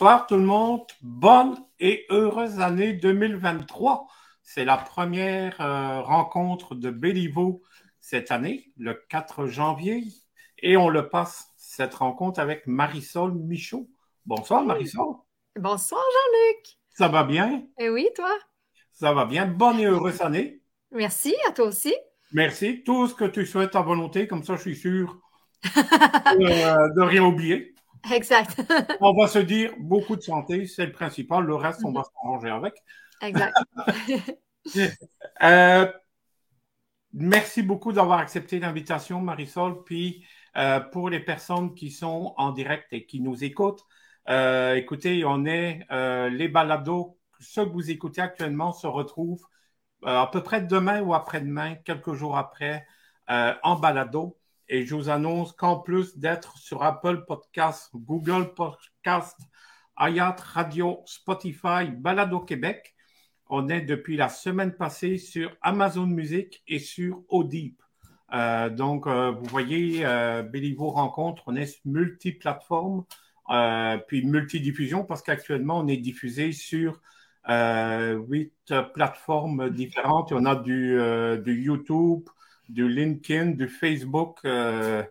Bonsoir tout le monde. Bonne et heureuse année 2023. C'est la première euh, rencontre de Béliveau cette année, le 4 janvier. Et on le passe, cette rencontre, avec Marisol Michaud. Bonsoir Marisol. Bonsoir Jean-Luc. Ça va bien? Eh oui, toi? Ça va bien. Bonne et heureuse année. Merci, à toi aussi. Merci. Tout ce que tu souhaites à volonté, comme ça je suis sûr euh, de rien oublier. Exact. on va se dire beaucoup de santé, c'est le principal. Le reste, on va s'arranger avec. Exact. Euh, merci beaucoup d'avoir accepté l'invitation, Marisol. Puis, euh, pour les personnes qui sont en direct et qui nous écoutent, euh, écoutez, on est les balados, ceux que vous écoutez actuellement se retrouvent à peu près demain ou après-demain, quelques jours après, en balado. Et je vous annonce qu'en plus d'être sur Apple Podcast, Google Podcast, Ayat Radio, Spotify, Balado Québec, on est depuis la semaine passée sur Amazon Music et sur Audible. Euh, donc, euh, vous voyez, euh, Béliveau Rencontre, on est multiplateforme, euh, puis multidiffusion, parce qu'actuellement, on est diffusé sur huit plateformes différentes. On a du YouTube, du LinkedIn, du Facebook. Euh,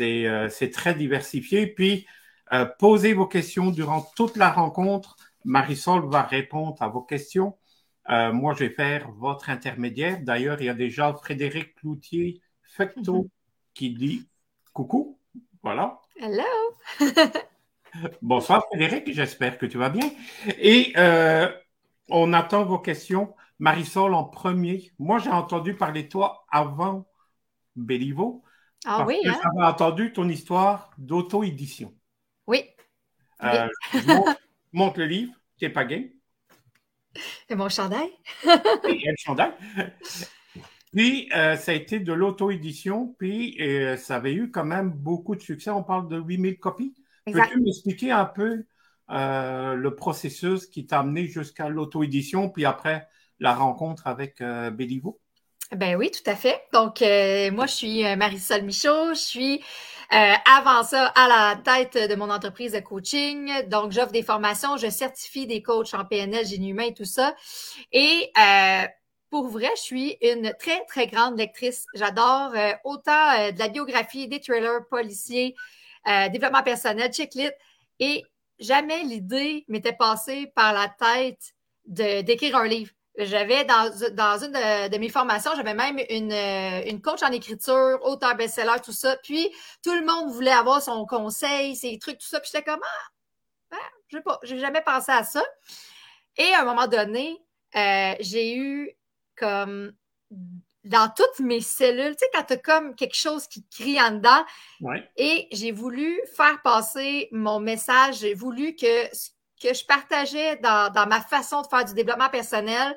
euh, c'est très diversifié. Puis, euh, posez vos questions durant toute la rencontre. Marisol va répondre à vos questions. moi, je vais faire votre intermédiaire. D'ailleurs, il y a déjà Frédéric Cloutier Fecto qui dit coucou. Voilà. Hello. Bonsoir Frédéric, j'espère que tu vas bien. Et on attend vos questions. Marisol en premier. Moi, j'ai entendu parler de toi avant Béliveau. Ah oui, hein? J'avais entendu ton histoire d'auto-édition. Oui. Euh, montre, le livre, t'es pas game? Et mon chandail? Et le chandail. Puis, euh, ça a été de l'auto-édition, puis euh, ça avait eu quand même beaucoup de succès. On parle de 8000 copies. Peux-tu m'expliquer un peu le processus qui t'a amené jusqu'à l'auto-édition, puis après la rencontre avec euh? Ben oui, tout à fait. Donc, euh, moi, je suis euh, Marisol Michaud. Je suis avant ça à la tête de mon entreprise de coaching. Donc, j'offre des formations, je certifie des coachs en PNL, génie humain et tout ça. Et pour vrai, je suis une très, très grande lectrice. J'adore autant de la biographie, des trailers policiers, développement personnel, checklit. Et jamais l'idée m'était passée par la tête d'écrire un livre. J'avais dans, dans une de, mes formations, j'avais même une, une coach en écriture, auteur best-seller, tout ça. Puis tout le monde voulait avoir son conseil, ses trucs, tout ça. Puis j'étais comme ah, ben, je sais pas, j'ai jamais pensé à ça. Et à un moment donné, euh, j'ai eu comme dans toutes mes cellules, tu sais, quand tu as comme quelque chose qui crie en dedans. Et j'ai voulu faire passer mon message. J'ai voulu que que je partageais dans, ma façon de faire du développement personnel,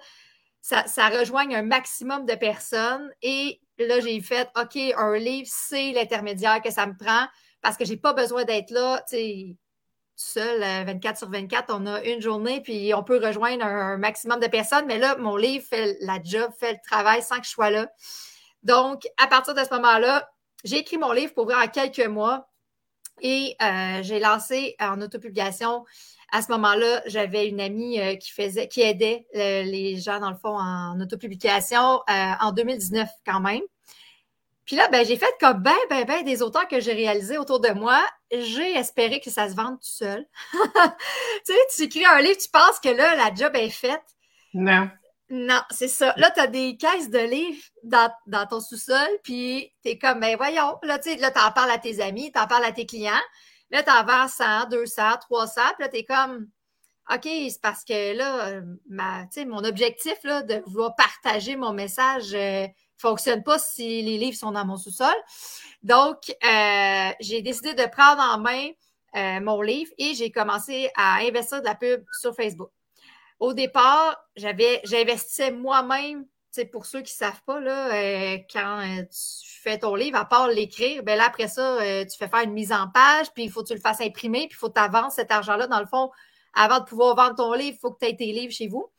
ça, rejoigne un maximum de personnes. Et là, j'ai fait, OK, un livre, c'est l'intermédiaire que ça me prend parce que j'ai pas besoin d'être là, tu sais, seul, 24 sur 24, on a une journée, puis on peut rejoindre un, maximum de personnes. Mais là, mon livre fait la job, fait le travail sans que je sois là. Donc, à partir de ce moment-là, j'ai écrit mon livre pour vrai en quelques mois et euh, j'ai lancé en autopublication à ce moment-là, j'avais une amie euh, qui faisait, qui aidait euh, les gens, dans le fond, en autopublication euh, en 2019 quand même. Puis là, ben, j'ai fait comme ben, ben, ben des auteurs que j'ai réalisés autour de moi. J'ai espéré que ça se vende tout seul. tu sais, tu écris un livre, tu penses que là, la job est faite. Non. Non, c'est ça. Là, tu as des caisses de livres dans, dans ton sous-sol, puis tu es comme, ben voyons. Là, tu sais, là, en parles à tes amis, tu en parles à tes clients. Là, tu en vends 100, 200, 300, puis là, tu es comme, OK, c'est parce que là, euh, ma, mon objectif là, de vouloir partager mon message ne euh, fonctionne pas si les livres sont dans mon sous-sol. Donc, euh, j'ai décidé de prendre en main mon livre et j'ai commencé à investir de la pub sur Facebook. Au départ, j'avais, j'investissais moi-même pour ceux qui ne savent pas, là, euh, quand euh, tu fais ton livre, à part l'écrire, ben là, après ça, euh, tu fais faire une mise en page, puis il faut que tu le fasses imprimer, puis il faut que tu avances cet argent-là. Dans le fond, avant de pouvoir vendre ton livre, il faut que tu aies tes livres chez vous.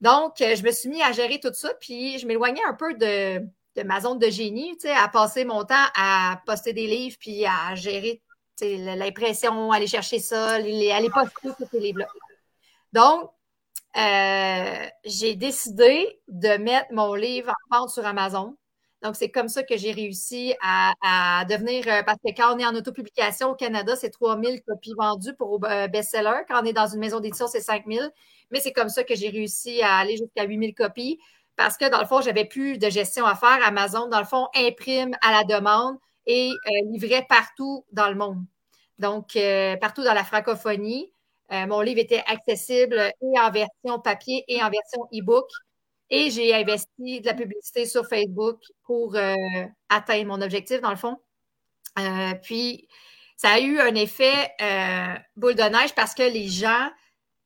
Donc, je me suis mis à gérer tout ça, puis je m'éloignais un peu de, de, ma zone de génie, à passer mon temps à poster des livres, puis à gérer l'impression, aller chercher ça, aller poster tous ces livres-là. Donc, euh, j'ai décidé de mettre mon livre en vente sur Amazon. Donc, c'est comme ça que j'ai réussi à, devenir, euh, parce que quand on est en autopublication au Canada, c'est 3000 copies vendues pour euh, best-seller. Quand on est dans une maison d'édition, c'est 5000. Mais c'est comme ça que j'ai réussi à aller jusqu'à 8000 copies parce que, dans le fond, j'avais plus de gestion à faire. Amazon, dans le fond, imprime à la demande et livrait partout dans le monde. Donc, partout dans la francophonie. Mon livre était accessible et en version papier et en version e-book. Et j'ai investi de la publicité sur Facebook pour euh, atteindre mon objectif, dans le fond. Euh, puis, ça a eu un effet euh, boule de neige parce que les gens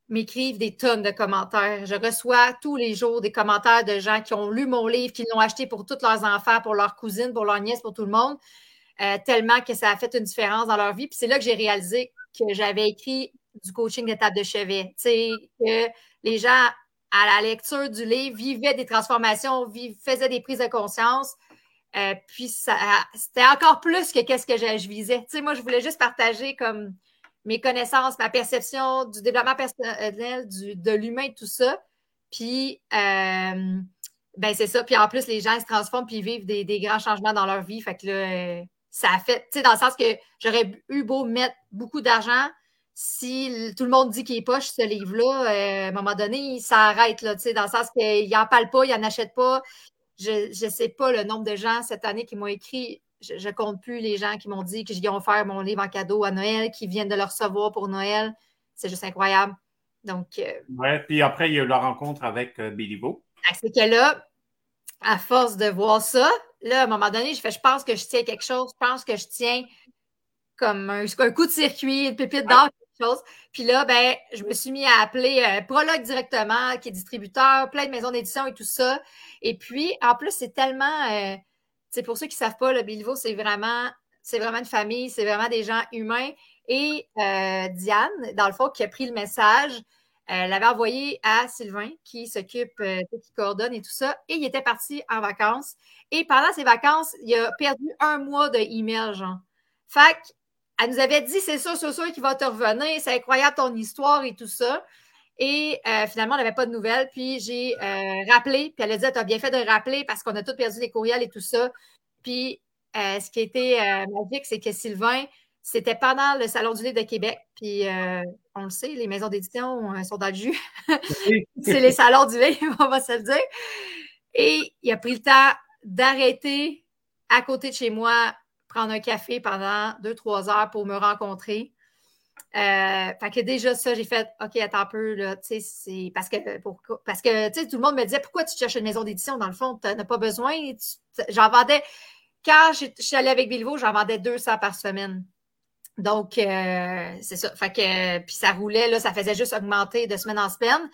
m'écrivent des tonnes de commentaires. Je reçois tous les jours des commentaires de gens qui ont lu mon livre, qui l'ont acheté pour tous leurs enfants, pour leurs cousines, pour leurs nièces, pour tout le monde, tellement que ça a fait une différence dans leur vie. Puis c'est là que j'ai réalisé que j'avais écrit du coaching d'étape de chevet. Tu sais, que les gens à la lecture du livre, vivait des transformations, faisait des prises de conscience. Euh, puis c'était encore plus que qu'est-ce que je, visais. Tu sais, moi, je voulais juste partager comme mes connaissances, ma perception du développement personnel, du, de l'humain, tout ça. Puis, euh, ben c'est ça. Puis en plus, les gens se transforment puis vivent des, des, grands changements dans leur vie. Fait que là, euh, ça a fait, tu sais, dans le sens que j'aurais eu beau mettre beaucoup d'argent, si tout le monde dit qu'il est poche, ce livre-là, euh, à un moment donné, ça arrête, là, dans le sens qu'il n'en parle pas, il n'en achète pas. Je ne sais pas le nombre de gens cette année qui m'ont écrit. Je ne compte plus les gens qui m'ont dit que j'ai offert mon livre en cadeau à Noël, qui viennent de le recevoir pour Noël. C'est juste incroyable. Donc. Euh, ouais, puis après, il y a eu la rencontre avec euh, Billy Beau. C'est que là, à force de voir ça, là, à un moment donné, je fais, je pense que je tiens quelque chose, je pense que je tiens comme un, coup de circuit, une pépite d'or chose. Puis là, ben, je me suis mis à appeler euh, Prologue directement, qui est distributeur, plein de maisons d'édition et tout ça. Et puis, en plus, c'est tellement, euh, pour ceux qui savent pas, le Bilvo, c'est vraiment, c'est vraiment une famille, c'est vraiment des gens humains. Et euh, Diane, dans le fond, qui a pris le message, elle l'avait envoyé à Sylvain, qui s'occupe, qui coordonne et tout ça. Et il était parti en vacances. Et pendant ses vacances, il a perdu un mois de email, genre. Fait elle nous avait dit, c'est ça, c'est ça qui va te revenir, c'est incroyable ton histoire et tout ça. Et euh, finalement, on n'avait pas de nouvelles. Puis j'ai euh, rappelé, puis elle a dit, tu as bien fait de rappeler parce qu'on a tous perdu les courriels et tout ça. Puis euh, ce qui était magique, c'est que Sylvain, c'était pendant le Salon du livre de Québec. Puis on le sait, les maisons d'édition sont dans le jus. c'est les salons du livre, on va se le dire. Et il a pris le temps d'arrêter à côté de chez moi prendre un café pendant deux, trois heures pour me rencontrer. Euh, fait que déjà, ça, j'ai fait OK, attends un peu, là, tu sais, c'est parce que, pour, parce que, tout le monde me disait pourquoi tu cherches une maison d'édition? Dans le fond, tu n'as pas besoin. J'en vendais, quand je, suis allée avec Bilvo, j'en vendais 200 par semaine. Donc, euh, c'est ça. Fait que, puis ça roulait, là, ça faisait juste augmenter de semaine en semaine.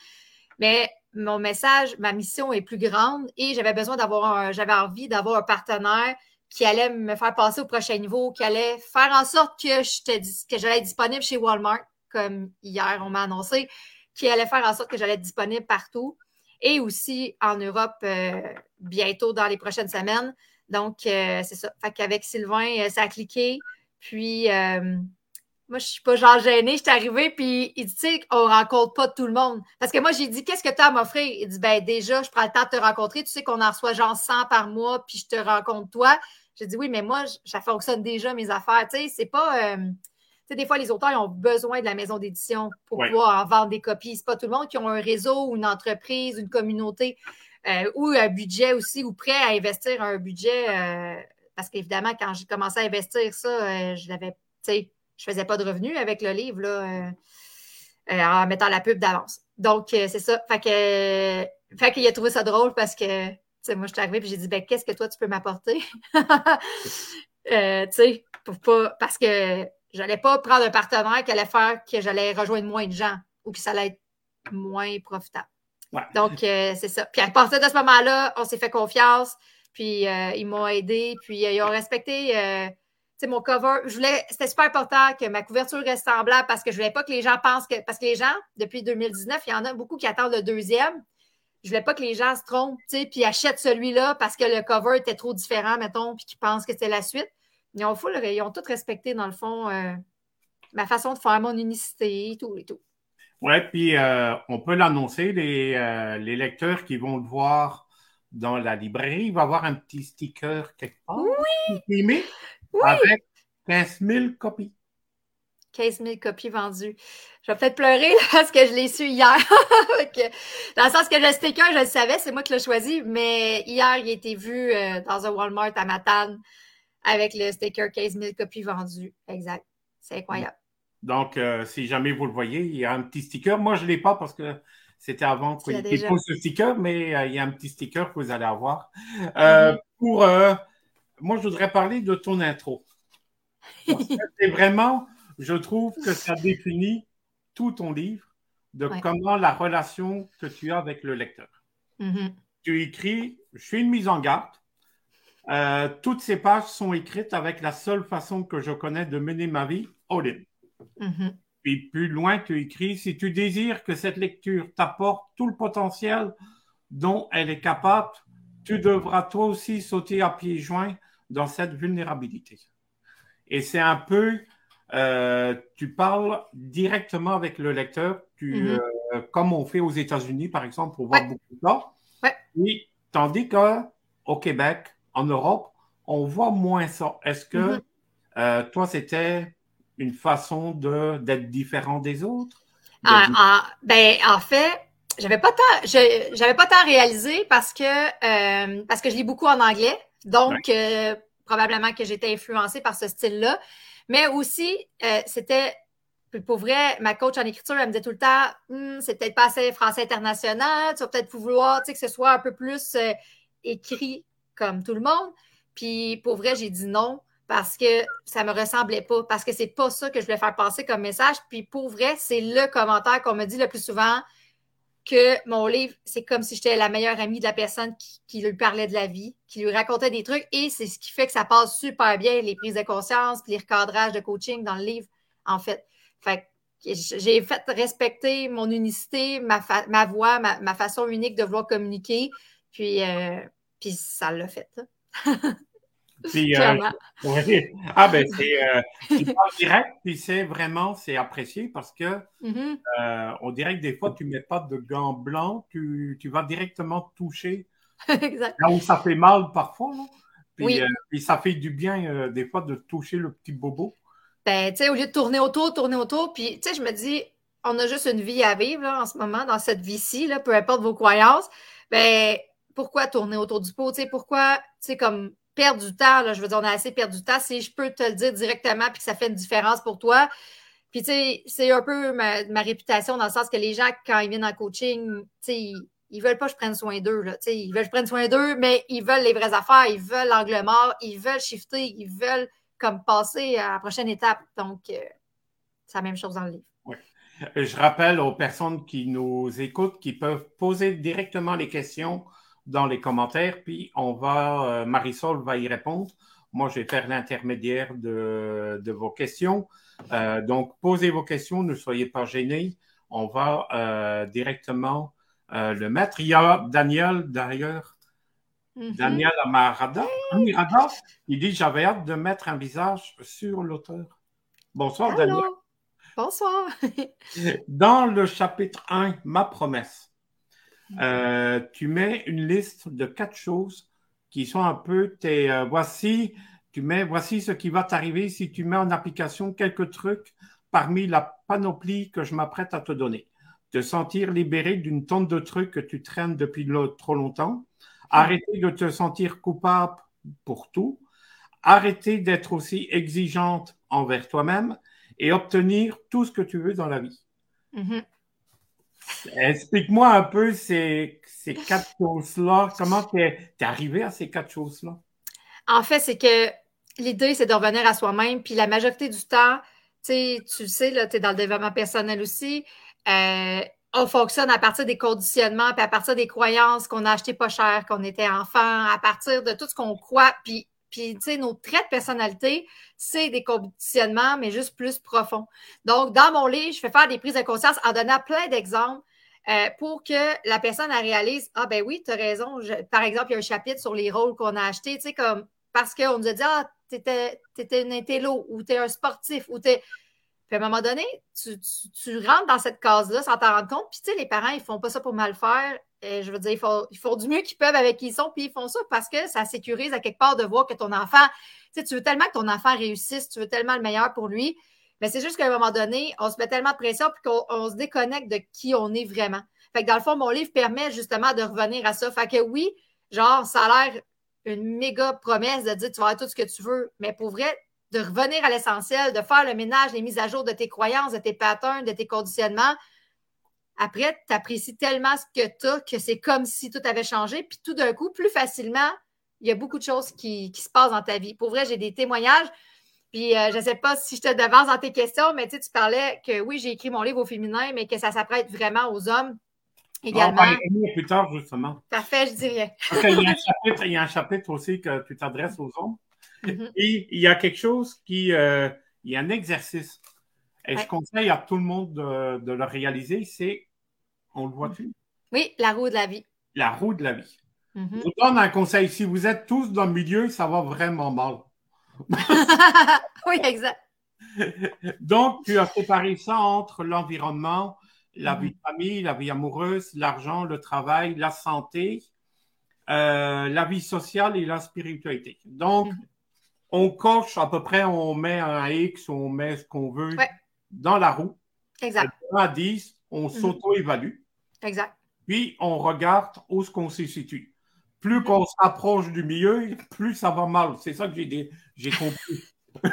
Mais mon message, ma mission est plus grande et j'avais besoin d'avoir j'avais envie d'avoir un partenaire qui allait me faire passer au prochain niveau, qui allait faire en sorte que que j'allais être disponible chez Walmart, comme hier on m'a annoncé, qui allait faire en sorte que j'allais être disponible partout et aussi en Europe euh, bientôt dans les prochaines semaines. Donc, euh, c'est ça. Fait qu'avec Sylvain, euh, ça a cliqué. Puis, moi, je suis pas genre gênée. Je suis arrivée, puis il dit, tu sais, on rencontre pas tout le monde. Parce que moi, j'ai dit, qu'est-ce que tu as à m'offrir? Il dit, ben déjà, je prends le temps de te rencontrer. Tu sais qu'on en reçoit genre 100 par mois, puis je te rencontre toi. J'ai dit oui, mais moi, ça fonctionne déjà, mes affaires. Tu sais, c'est pas. Euh, tu sais, des fois, les auteurs ils ont besoin de la maison d'édition pour pouvoir en vendre des copies. C'est pas tout le monde qui a un réseau ou une entreprise, une communauté euh, ou un budget aussi ou prêt à investir un budget. Euh, parce qu'évidemment, quand j'ai commencé à investir ça, je l'avais, tu sais, je faisais pas de revenus avec le livre là, en mettant la pub d'avance. Donc, c'est ça. Fait que, fait qu'il a trouvé ça drôle parce que moi, je suis arrivée et j'ai dit, ben, qu'est-ce que toi, tu peux m'apporter? euh, tu sais, pour pas, parce que j'allais pas prendre un partenaire qui allait faire que j'allais rejoindre moins de gens ou que ça allait être moins profitable. Donc, euh, c'est ça. Puis à partir de ce moment-là, on s'est fait confiance, puis euh, ils m'ont aidé, puis ils ont respecté mon cover. Je voulais, c'était super important que ma couverture reste semblable parce que je voulais pas que les gens pensent que, parce que les gens, depuis 2019, il y en a beaucoup qui attendent le deuxième je voulais pas que les gens se trompent, tu sais, puis achètent celui-là parce que le cover était trop différent, mettons, puis qu'ils pensent que c'est la suite. Ils ont, full, ils ont tout respecté, dans le fond, euh, ma façon de faire mon unicité et tout et tout. Oui, puis euh, on peut l'annoncer, les, euh, les, lecteurs qui vont le voir dans la librairie, il va y avoir un petit sticker quelque part. Oui! oui. Avec 15 000 copies. 15 000 copies vendues. Je vais peut-être pleurer parce que je l'ai su hier. dans le sens que le sticker, je le savais, c'est moi qui l'ai choisi, mais hier, il a été vu euh, dans un Walmart à Matane avec le sticker 15 000 copies vendues. Exact. C'est incroyable. Donc, euh, si jamais vous le voyez, il y a un petit sticker. Moi, je ne l'ai pas parce que c'était avant qu'il pose ce sticker, mais euh, il y a un petit sticker que vous allez avoir. Mm-hmm. Pour moi, je voudrais parler de ton intro. C'est vraiment je trouve que ça définit tout ton livre de comment la relation que tu as avec le lecteur. Mm-hmm. Tu écris, je suis une mise en garde. Euh, toutes ces pages sont écrites avec la seule façon que je connais de mener ma vie, all-in. Mm-hmm. Puis plus loin, tu écris, si tu désires que cette lecture t'apporte tout le potentiel dont elle est capable, tu devras toi aussi sauter à pieds joints dans cette vulnérabilité. Et c'est un peu euh, tu parles directement avec le lecteur, tu, mm-hmm. euh, comme on fait aux États-Unis, par exemple, pour voir beaucoup de ça. Oui, tandis qu'au Québec, en Europe, on voit moins ça. Est-ce que mm-hmm. euh, toi, c'était une façon d'être différent des autres? Ah, ah, ben, en fait, j'avais pas tant, j'avais pas tant réalisé parce que parce que je lis beaucoup en anglais, donc probablement que j'étais influencée par ce style-là. Mais aussi, euh, c'était, pour vrai, ma coach en écriture, elle me disait tout le temps, hm, c'est peut-être pas assez français international, tu vas peut-être vouloir que ce soit un peu plus euh, écrit comme tout le monde. Puis pour vrai, j'ai dit non parce que ça me ressemblait pas, parce que c'est pas ça que je voulais faire passer comme message. Puis pour vrai, c'est le commentaire qu'on me dit le plus souvent que mon livre, c'est comme si j'étais la meilleure amie de la personne qui, lui parlait de la vie, qui lui racontait des trucs, et c'est ce qui fait que ça passe super bien, les prises de conscience, les recadrages de coaching dans le livre, en fait. Fait j'ai fait respecter mon unicité, ma, ma voix, ma, façon unique de vouloir communiquer, puis, euh, puis ça l'a fait. Puis, euh, Ah, ben, c'est euh, direct, puis c'est vraiment, c'est apprécié parce que mm-hmm. euh, on dirait que des fois, tu ne mets pas de gants blancs, tu, tu vas directement toucher exact. là où ça fait mal parfois. Puis, puis, ça fait du bien, des fois, de toucher le petit bobo. Ben, tu sais, au lieu de tourner autour, tourner autour, puis, tu sais, je me dis, on a juste une vie à vivre en ce moment, dans cette vie-ci, peu importe vos croyances. Ben, pourquoi tourner autour du pot? Tu sais, pourquoi, tu sais, comme perdre du temps, là, je veux dire, on a assez perdu du temps. Si je peux te le dire directement puis que ça fait une différence pour toi. Puis, tu sais, c'est un peu ma, réputation dans le sens que les gens, quand ils viennent en coaching, tu sais, ils, veulent pas que je prenne soin d'eux. Sais, ils veulent que je prenne soin d'eux, mais ils veulent les vraies affaires, ils veulent l'angle mort, ils veulent shifter, ils veulent comme passer à la prochaine étape. Donc, euh, c'est la même chose dans le livre. Oui. Je rappelle aux personnes qui nous écoutent qui peuvent poser directement les questions dans les commentaires, puis on va, euh, Marisol va y répondre. Moi, je vais faire l'intermédiaire de, de, vos questions. Euh, donc, posez vos questions, ne soyez pas gênés. On va euh, directement le mettre. Il y a Daniel d'ailleurs. Mm-hmm. Daniel Amarada. Amirada, il dit J'avais hâte de mettre un visage sur l'auteur. Bonsoir, Daniel. Bonsoir. Dans le chapitre 1, Ma promesse, euh, tu mets une liste de quatre choses qui sont un peu tes euh, voici, tu mets voici ce qui va t'arriver si tu mets en application quelques trucs parmi la panoplie que je m'apprête à te donner. Te sentir libéré d'une tonne de trucs que tu traînes depuis trop longtemps. Arrêter de te sentir coupable pour tout. Arrêter d'être aussi exigeante envers toi-même et obtenir tout ce que tu veux dans la vie. Mm-hmm. Explique-moi un peu ces, ces quatre choses-là. Comment tu es, arrivé à ces quatre choses-là? En fait, c'est que l'idée, c'est de revenir à soi-même. Puis la majorité du temps, tu sais, tu es dans le développement personnel aussi. Euh, on fonctionne à partir des conditionnements, puis à partir des croyances qu'on a acheté pas cher, qu'on était enfant, à partir de tout ce qu'on croit. Puis, puis tu sais, nos traits de personnalité, c'est des conditionnements, mais juste plus profonds. Donc, dans mon livre, je fais faire des prises de conscience en donnant plein d'exemples euh, pour que la personne réalise Ah, ben oui, tu as raison. par exemple, il y a un chapitre sur les rôles qu'on a achetés, tu sais, comme parce qu'on nous a dit Ah, t'étais, étais une intello ou t'es un sportif ou t'es. Puis à un moment donné, tu, rentres dans cette case-là sans t'en rendre compte. Puis tu sais, les parents, ils font pas ça pour mal faire. Et je veux dire, ils font, du mieux qu'ils peuvent avec qui ils sont, puis ils font ça parce que ça sécurise à quelque part de voir que ton enfant, tu sais, tu veux tellement que ton enfant réussisse, tu veux tellement le meilleur pour lui. Mais c'est juste qu'à un moment donné, on se met tellement de pression puis qu'on se déconnecte de qui on est vraiment. Fait que dans le fond, mon livre permet justement de revenir à ça. Fait que oui, genre, ça a l'air une méga promesse de dire tu vas avoir tout ce que tu veux, mais pour vrai, de revenir à l'essentiel, de faire le ménage, les mises à jour de tes croyances, de tes patterns, de tes conditionnements. Après, tu apprécies tellement ce que tu as que c'est comme si tout avait changé. Puis tout d'un coup, plus facilement, il y a beaucoup de choses qui, se passent dans ta vie. Pour vrai, j'ai des témoignages. Puis euh, je ne sais pas si je te devance dans tes questions, mais tu, parlais que oui, j'ai écrit mon livre au féminin, mais que ça s'apprête vraiment aux hommes également. Ah, plus tard, justement. Parfait, je dis rien. il, y a un chapitre, aussi que tu t'adresses aux hommes. Et il y a quelque chose qui. Euh, il y a un exercice. Et je conseille à tout le monde de, le réaliser c'est. On le voit-tu? Oui, la roue de la vie. La roue de la vie. Mm-hmm. Je vous donne un conseil. Si vous êtes tous dans le milieu, ça va vraiment mal. oui, exact. Donc, tu as préparé ça entre l'environnement, la vie de famille, la vie amoureuse, l'argent, le travail, la santé, euh, la vie sociale et la spiritualité. Donc, mhm. On coche à peu près, on met un X, on met ce qu'on veut dans la roue. Exact. À 10, on mhm. s'auto-évalue. Exact. Puis, on regarde où ce qu'on se situe. Plus mhm. qu'on s'approche du milieu, plus ça va mal. C'est ça que j'ai compris.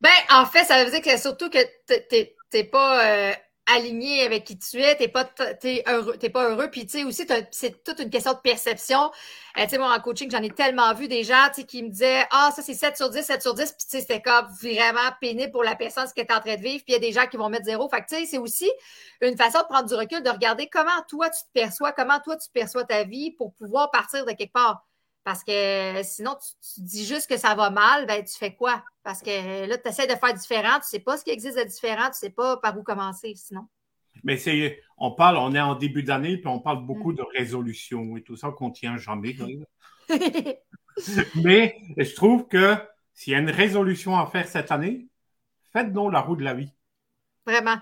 ben, en fait, ça veut dire que surtout que tu n'es pas euh, aligné avec qui tu es, t'es pas t'es heureux, t'es pas heureux. Puis tu sais aussi, c'est toute une question de perception. Euh, tu sais, moi en coaching, j'en ai tellement vu des gens qui me disaient Ah, ça c'est 7 sur 10, 7 sur 10, puis tu sais, c'était comme vraiment pénible pour la personne ce qu'elle est en train de vivre. Puis il y a des gens qui vont mettre zéro. Fait que tu sais, c'est aussi une façon de prendre du recul, de regarder comment toi tu te perçois, comment toi tu perçois ta vie pour pouvoir partir de quelque part. Parce que sinon, tu, dis juste que ça va mal, ben tu fais quoi? Parce que là, tu essaies de faire différent, tu ne sais pas ce qui existe de différent, tu ne sais pas par où commencer sinon. Mais c'est, on parle, on est en début d'année, puis on parle beaucoup mm. de résolution et tout ça qu'on tient jamais. Mais je trouve que s'il y a une résolution à faire cette année, faites donc la roue de la vie. Vraiment.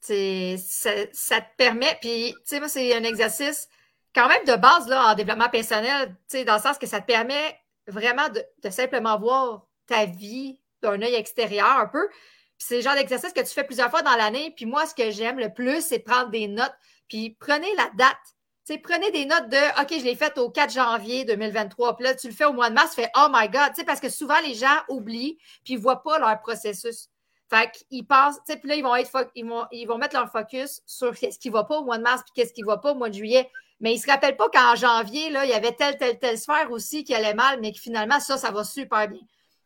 Ça, ça te permet, puis tu sais, moi, c'est un exercice quand même de base là, en développement personnel, dans le sens que ça te permet vraiment de, simplement voir ta vie d'un œil extérieur un peu. Puis c'est le genre d'exercice que tu fais plusieurs fois dans l'année. Puis moi, ce que j'aime le plus, c'est prendre des notes. Puis prenez la date. sais, prenez des notes de OK, je l'ai faite au 4 janvier 2023. Puis là, tu le fais au mois de mars, tu fais Oh my God. parce que souvent, les gens oublient puis ne voient pas leur processus. Fait qu'ils passent, puis là, ils vont, être, ils, vont, ils vont mettre leur focus sur ce qui ne va pas au mois de mars puis qu'est-ce qui ne va pas au mois de juillet. Mais ils ne se rappellent pas qu'en janvier, là, il y avait telle, telle, telle sphère aussi qui allait mal, mais que finalement, ça, ça va super bien.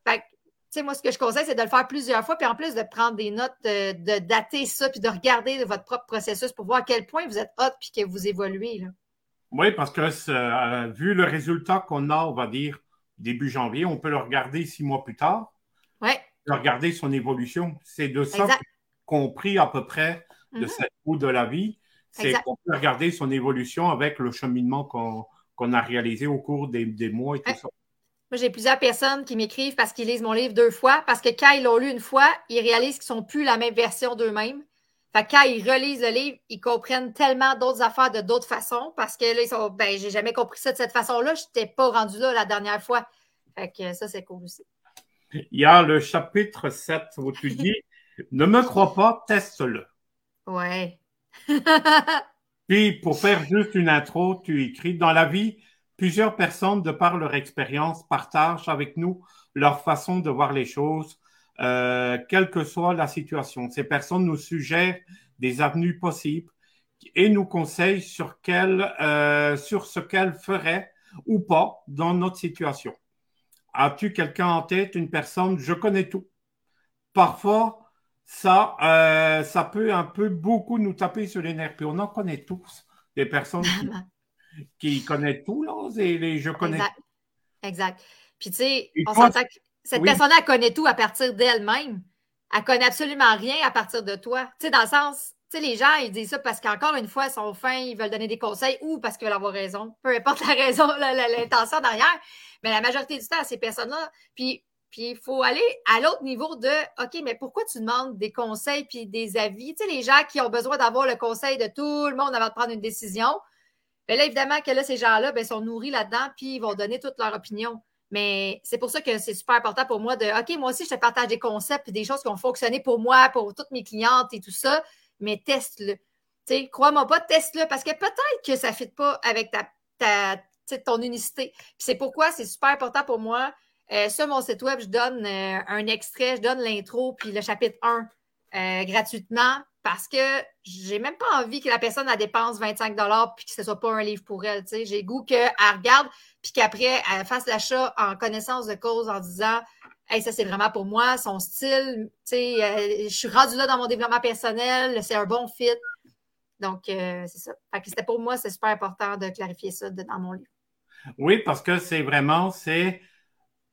Fait que, tu sais, moi, ce que je conseille, c'est de le faire plusieurs fois, puis en plus de prendre des notes, de, dater ça, puis de regarder votre propre processus pour voir à quel point vous êtes hot puis que vous évoluez. Là. Oui, parce que euh, vu le résultat qu'on a, on va dire, début janvier, on peut le regarder six mois plus tard. Oui. Regarder son évolution. C'est de ça qu'on prie à peu près de mm-hmm. cette roue de la vie c'est qu'on peut regarder son évolution avec le cheminement qu'on a réalisé au cours des, mois et tout ça. Moi, j'ai plusieurs personnes qui m'écrivent parce qu'ils lisent mon livre deux fois, parce que quand ils l'ont lu une fois, ils réalisent qu'ils ne sont plus la même version d'eux-mêmes. Fait quand ils relisent le livre, ils comprennent tellement d'autres affaires de d'autres façons parce que là, ils sont, ben, j'ai jamais compris ça de cette façon-là, je n'étais pas rendu là la dernière fois. Fait que ça, c'est cool aussi. Il y a le chapitre 7 où tu dis Ne me crois pas, teste-le. Ouais. Puis, pour faire juste une intro, tu écris Dans la vie, plusieurs personnes, de par leur expérience, partagent avec nous leur façon de voir les choses, euh, quelle que soit la situation. Ces personnes nous suggèrent des avenues possibles et nous conseillent sur, euh, sur ce qu'elles feraient ou pas dans notre situation. As-tu quelqu'un en tête, une personne, je connais tout. Parfois, ça, euh, ça peut un peu beaucoup nous taper sur les nerfs. Puis on en connaît tous, des personnes qui, connaissent tout, là, et les je connais. Exact. exact. Puis tu sais, on s'entend que cette personne-là, elle connaît tout à partir d'elle-même. Elle connaît absolument rien à partir de toi. Tu sais, dans le sens, tu sais, les gens, ils disent ça parce qu'encore une fois, ils sont fins, ils veulent donner des conseils ou parce qu'ils veulent avoir raison. Peu importe la raison, l'intention derrière. Mais la majorité du temps, ces personnes-là, puis Puis il faut aller à l'autre niveau de OK, mais pourquoi tu demandes des conseils puis des avis? Tu sais, les gens qui ont besoin d'avoir le conseil de tout le monde avant de prendre une décision. Bien là, évidemment que là, ces gens-là ben, sont nourris là-dedans, puis ils vont donner toute leur opinion. Mais c'est pour ça que c'est super important pour moi de OK, moi aussi, je te partage des concepts des choses qui ont fonctionné pour moi, pour toutes mes clientes et tout ça, mais teste-le. Tu sais, crois-moi pas, teste-le parce que peut-être que ça ne fit pas avec ta, ta, ton unicité. Puis c'est pourquoi c'est super important pour moi euh, sur mon site web, je donne euh, un extrait, je donne l'intro puis le chapitre 1 euh, gratuitement parce que j'ai même pas envie que la personne la dépense 25 puis que ce soit pas un livre pour elle. J'ai goût qu'elle regarde puis qu'après, elle fasse l'achat en connaissance de cause en disant Hey, ça, c'est vraiment pour moi, son style. je suis rendue là dans mon développement personnel, c'est un bon fit. Donc, c'est ça. c'était pour moi, c'est super important de clarifier ça dans mon livre. Oui, parce que c'est vraiment, c'est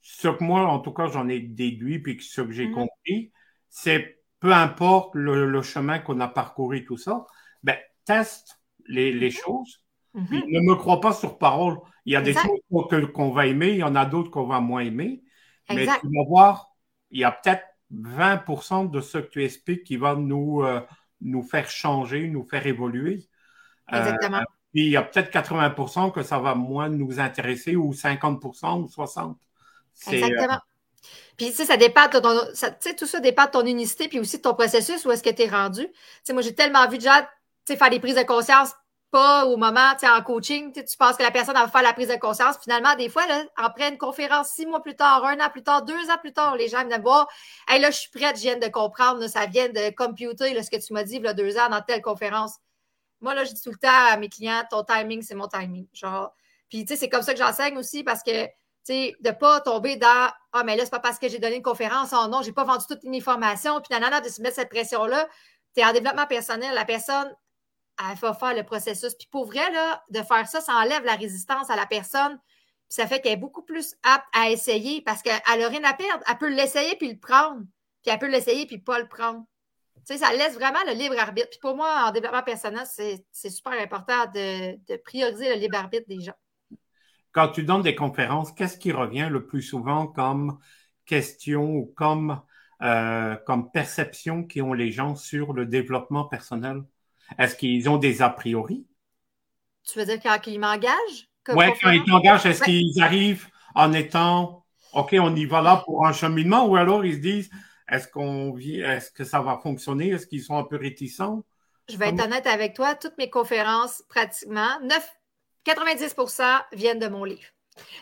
ce que moi, en tout cas, j'en ai déduit, puis ce que j'ai mhm. compris, c'est peu importe le, chemin qu'on a parcouru, tout ça, ben, teste les, mhm. choses. Mhm. Ne me crois pas sur parole. Il y a des choses qu'on va aimer, il y en a d'autres qu'on va moins aimer. Mais tu vas voir, il y a peut-être 20% de ce que tu expliques qui va nous, euh, nous faire changer, nous faire évoluer. Euh, Exactement. puis il y a peut-être 80% que ça va moins nous intéresser, ou 50% ou 60 Exactement. Euh, puis, tu sais, ça dépend de ton, tout ça dépend de ton unicité, puis aussi de ton processus, où est-ce que tu es rendu. Tu sais, moi, j'ai tellement vu de gens, tu sais, faire des prises de conscience, pas au moment, tu sais, en coaching, tu penses que la personne va faire la prise de conscience. Finalement, des fois, là, après une conférence, six mois plus tard, un an plus tard, deux ans plus tard, les gens viennent me voir, hey, là, je suis prête, je viens de comprendre, ça vient de computer, là, ce que tu m'as dit, là, deux ans dans telle conférence. Moi, là, je dis tout le temps à mes clients, ton timing, c'est mon timing. Genre, puis, tu sais, c'est comme ça que j'enseigne aussi parce que, de ne pas tomber dans Ah, mais là, c'est pas parce que j'ai donné une conférence, oh non, j'ai pas vendu toutes mes formations, puis nanana, de se mettre cette pression-là. Tu es en développement personnel, la personne, elle va faire le processus. Puis pour vrai, là, de faire ça, ça enlève la résistance à la personne. Puis ça fait qu'elle est beaucoup plus apte à essayer parce qu'elle n'a rien à perdre. Elle peut l'essayer puis le prendre. Puis elle peut l'essayer puis pas le prendre. Tu sais, ça laisse vraiment le libre arbitre. Puis pour moi, en développement personnel, c'est super important de prioriser le libre arbitre des gens quand tu donnes des conférences, qu'est-ce qui revient le plus souvent comme question ou comme, euh, comme perception qu'ont les gens sur le développement personnel? Est-ce qu'ils ont des a priori? Tu veux dire quand ils m'engagent? Oui, quand ils t'engagent, est-ce qu'ils arrivent en étant OK, on y va là pour un cheminement ou alors ils se disent est-ce qu'on vit, est-ce que ça va fonctionner? Est-ce qu'ils sont un peu réticents? Je vais être honnête avec toi, toutes mes conférences, pratiquement, 9, 90% viennent de mon livre.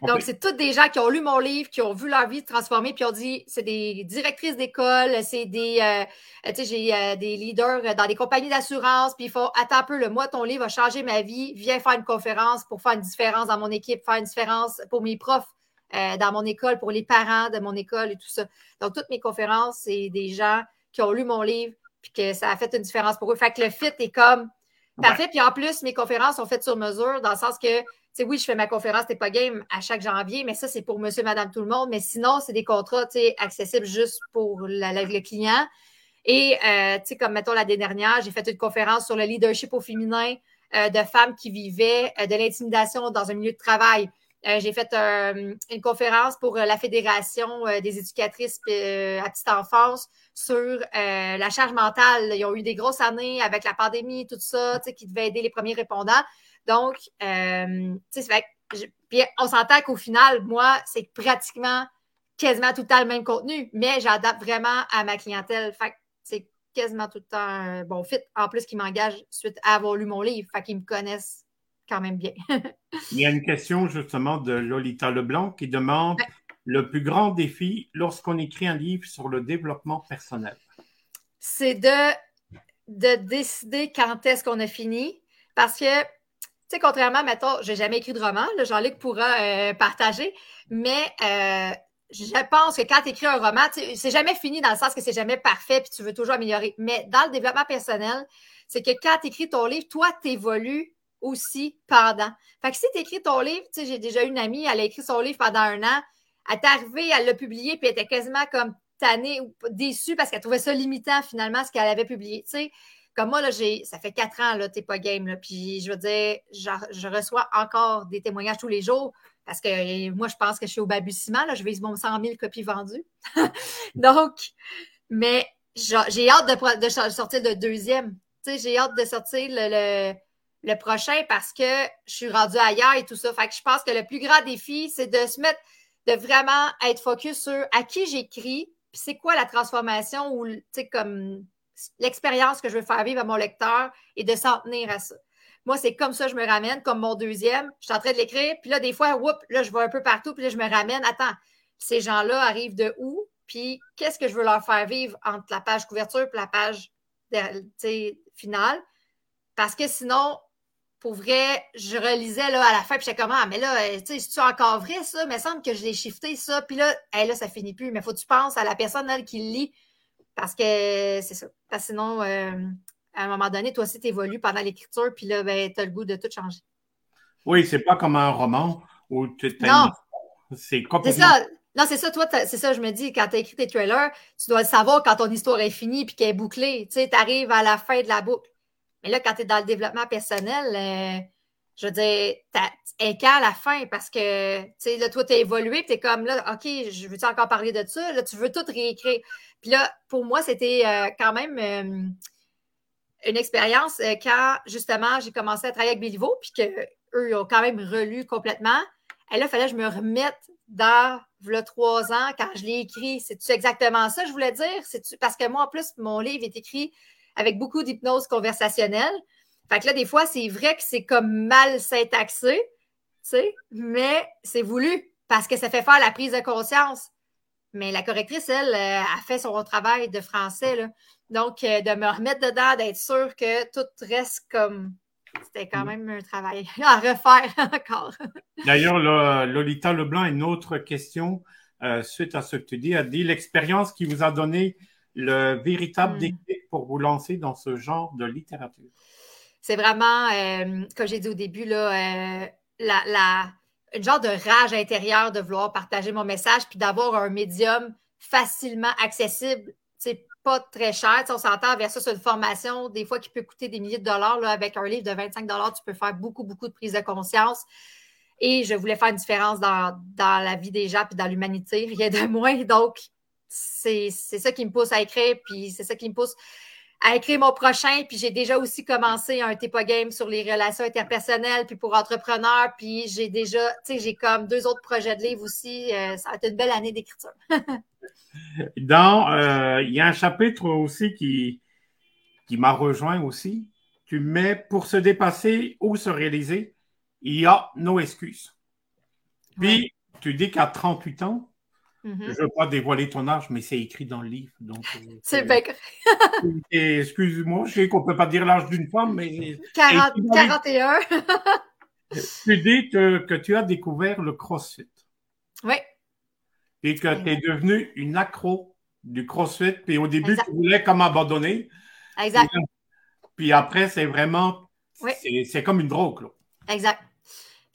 Donc, c'est toutes des gens qui ont lu mon livre, qui ont vu leur vie se transformer, puis ont dit, c'est des directrices d'école, c'est des, euh, tu sais, j'ai euh, des leaders dans des compagnies d'assurance, puis il faut, attends un peu, le mois, ton livre a changé ma vie, viens faire une conférence pour faire une différence dans mon équipe, faire une différence pour mes profs euh, dans mon école, pour les parents de mon école et tout ça. Donc, toutes mes conférences, c'est des gens qui ont lu mon livre, puis que ça a fait une différence pour eux. Fait que le fit est comme, Parfait. Puis en plus, mes conférences sont faites sur mesure, dans le sens que, tu sais, oui, je fais ma conférence T'es pas game à chaque janvier, mais ça, c'est pour monsieur, madame, tout le monde. Mais sinon, c'est des contrats, tu sais, accessibles juste pour le client. Et, euh, tu sais, comme mettons l'année dernière, j'ai fait une conférence sur le leadership au féminin euh, de femmes qui vivaient euh, de l'intimidation dans un milieu de travail. J'ai fait une conférence pour la Fédération des éducatrices à petite enfance sur euh, la charge mentale. Ils ont eu des grosses années avec la pandémie, tout ça, qui devait aider les premiers répondants. Donc, euh, puis on s'entend qu'au final, moi, c'est pratiquement quasiment tout le temps le même contenu, mais j'adapte vraiment à ma clientèle. Fait que c'est quasiment tout le temps un bon fit. En plus, qu'ils m'engagent suite à avoir lu mon livre. Fait qu'ils me connaissent quand même bien. Il y a une question justement de Lolita Leblanc qui demande le plus grand défi lorsqu'on écrit un livre sur le développement personnel? C'est de, de décider quand est-ce qu'on a fini. Parce que, tu sais, contrairement, mettons, j'ai jamais écrit de roman, Jean-Luc pourra euh, partager, mais euh, je pense que quand tu écris un roman, c'est jamais fini dans le sens que c'est jamais parfait puis tu veux toujours améliorer. Mais dans le développement personnel, c'est que quand tu écris ton livre, toi, tu évolues aussi pendant. Fait que si tu écris ton livre, tu sais, j'ai déjà une amie, elle a écrit son livre pendant un an, elle est arrivée, elle l'a publié, puis elle était quasiment comme tannée ou déçue parce qu'elle trouvait ça limitant finalement ce qu'elle avait publié. Tu sais, Comme moi, là, j'ai, ça fait quatre ans, là, t'es pas game, là. Puis je veux dire, je, reçois encore des témoignages tous les jours parce que moi, je pense que je suis au balbutiement, là. Je vise mon 100 000 copies vendues. Donc, mais j'ai hâte de, de, sortir le deuxième. Tu sais, j'ai hâte de sortir le, prochain parce que je suis rendue ailleurs et tout ça. Fait que je pense que le plus grand défi, c'est de se mettre, de vraiment être focus sur à qui j'écris, puis c'est quoi la transformation ou, tu sais, comme l'expérience que je veux faire vivre à mon lecteur et de s'en tenir à ça. Moi, c'est comme ça que je me ramène, comme mon deuxième. Je suis en train de l'écrire, puis là, des fois, whoop, là, je vais un peu partout, puis là, je me ramène. Attends, ces gens-là arrivent de où? Puis qu'est-ce que je veux leur faire vivre entre la page couverture et la page finale? Parce que sinon, pour vrai, je relisais là, à la fin, puis j'étais comme, ah, mais là, euh, tu sais, c'est encore vrai, ça? Il me semble que je l'ai shifté, ça. Puis là, là, ça finit plus. Mais faut que tu penses à la personne elle, qui lit parce que c'est ça. Parce que sinon, euh, à un moment donné, toi aussi, tu évolues pendant l'écriture, puis là, ben, tu as le goût de tout changer. Oui, c'est pas comme un roman où tu Non. C'est ça. Non, c'est ça, toi, c'est ça, je me dis, quand tu as écrit tes trailers, tu dois le savoir quand ton histoire est finie puis qu'elle est bouclée. Tu sais, tu arrives à la fin de la boucle. Mais là, quand tu es dans le développement personnel, euh, je veux dire, elle qu'à la fin parce que, tu sais, là, toi, tu as évolué, tu es comme là, OK, je veux-tu encore parler de ça? Là, tu veux tout réécrire. Puis là, pour moi, c'était euh, quand même euh, une expérience quand, justement, j'ai commencé à travailler avec Béliveau, puis qu'eux ont quand même relu complètement. Et là, il fallait que je me remette dans le trois ans quand je l'ai écrit. C'est-tu exactement ça, je voulais dire? Parce que moi, en plus, mon livre est écrit avec beaucoup d'hypnose conversationnelle. Fait que là, des fois, c'est vrai que c'est comme mal syntaxé, tu sais, mais c'est voulu parce que ça fait faire la prise de conscience. Mais la correctrice, elle, euh, a fait son travail de français. Là. Donc, euh, de me remettre dedans, d'être sûr que tout reste comme. C'était quand mm. même un travail à refaire encore. D'ailleurs, Lolita Leblanc, une autre question euh, suite à ce que tu dis, a dit l'expérience qui vous a donné le véritable mm. Pour vous lancer dans ce genre de littérature? C'est vraiment, comme j'ai dit au début, là, la, la une genre de rage intérieure de vouloir partager mon message puis d'avoir un médium facilement accessible, c'est pas très cher. on s'entend versus une formation, des fois qui peut coûter des milliers de dollars. Avec un livre de 25 dollars, tu peux faire beaucoup, beaucoup de prise de conscience. Et je voulais faire une différence dans, la vie des gens et dans l'humanité, rien de moins. Donc, c'est ça qui me pousse à écrire, puis c'est ça qui me pousse à écrire mon prochain. Puis j'ai déjà aussi commencé un Tepa Game sur les relations interpersonnelles, puis pour entrepreneurs. Puis j'ai déjà, tu sais, j'ai comme deux autres projets de livres aussi. Euh, ça a été une belle année d'écriture. Dans, euh, il y a un chapitre aussi qui, qui m'a rejoint aussi. Tu mets pour se dépasser ou se réaliser, il y a nos excuses. Puis, tu dis qu'à 38 ans, Je ne veux pas dévoiler ton âge, mais c'est écrit dans le livre. Donc, euh, c'est bien Excuse-moi, je sais qu'on ne peut pas dire l'âge d'une femme, mais. 40, 41. tu dis que, tu as découvert le CrossFit. Oui. Et que tu es devenue une accro du CrossFit. Puis au début, tu voulais comme abandonner. Exact. Puis après, c'est vraiment. C'est comme une drogue. Là. Exact.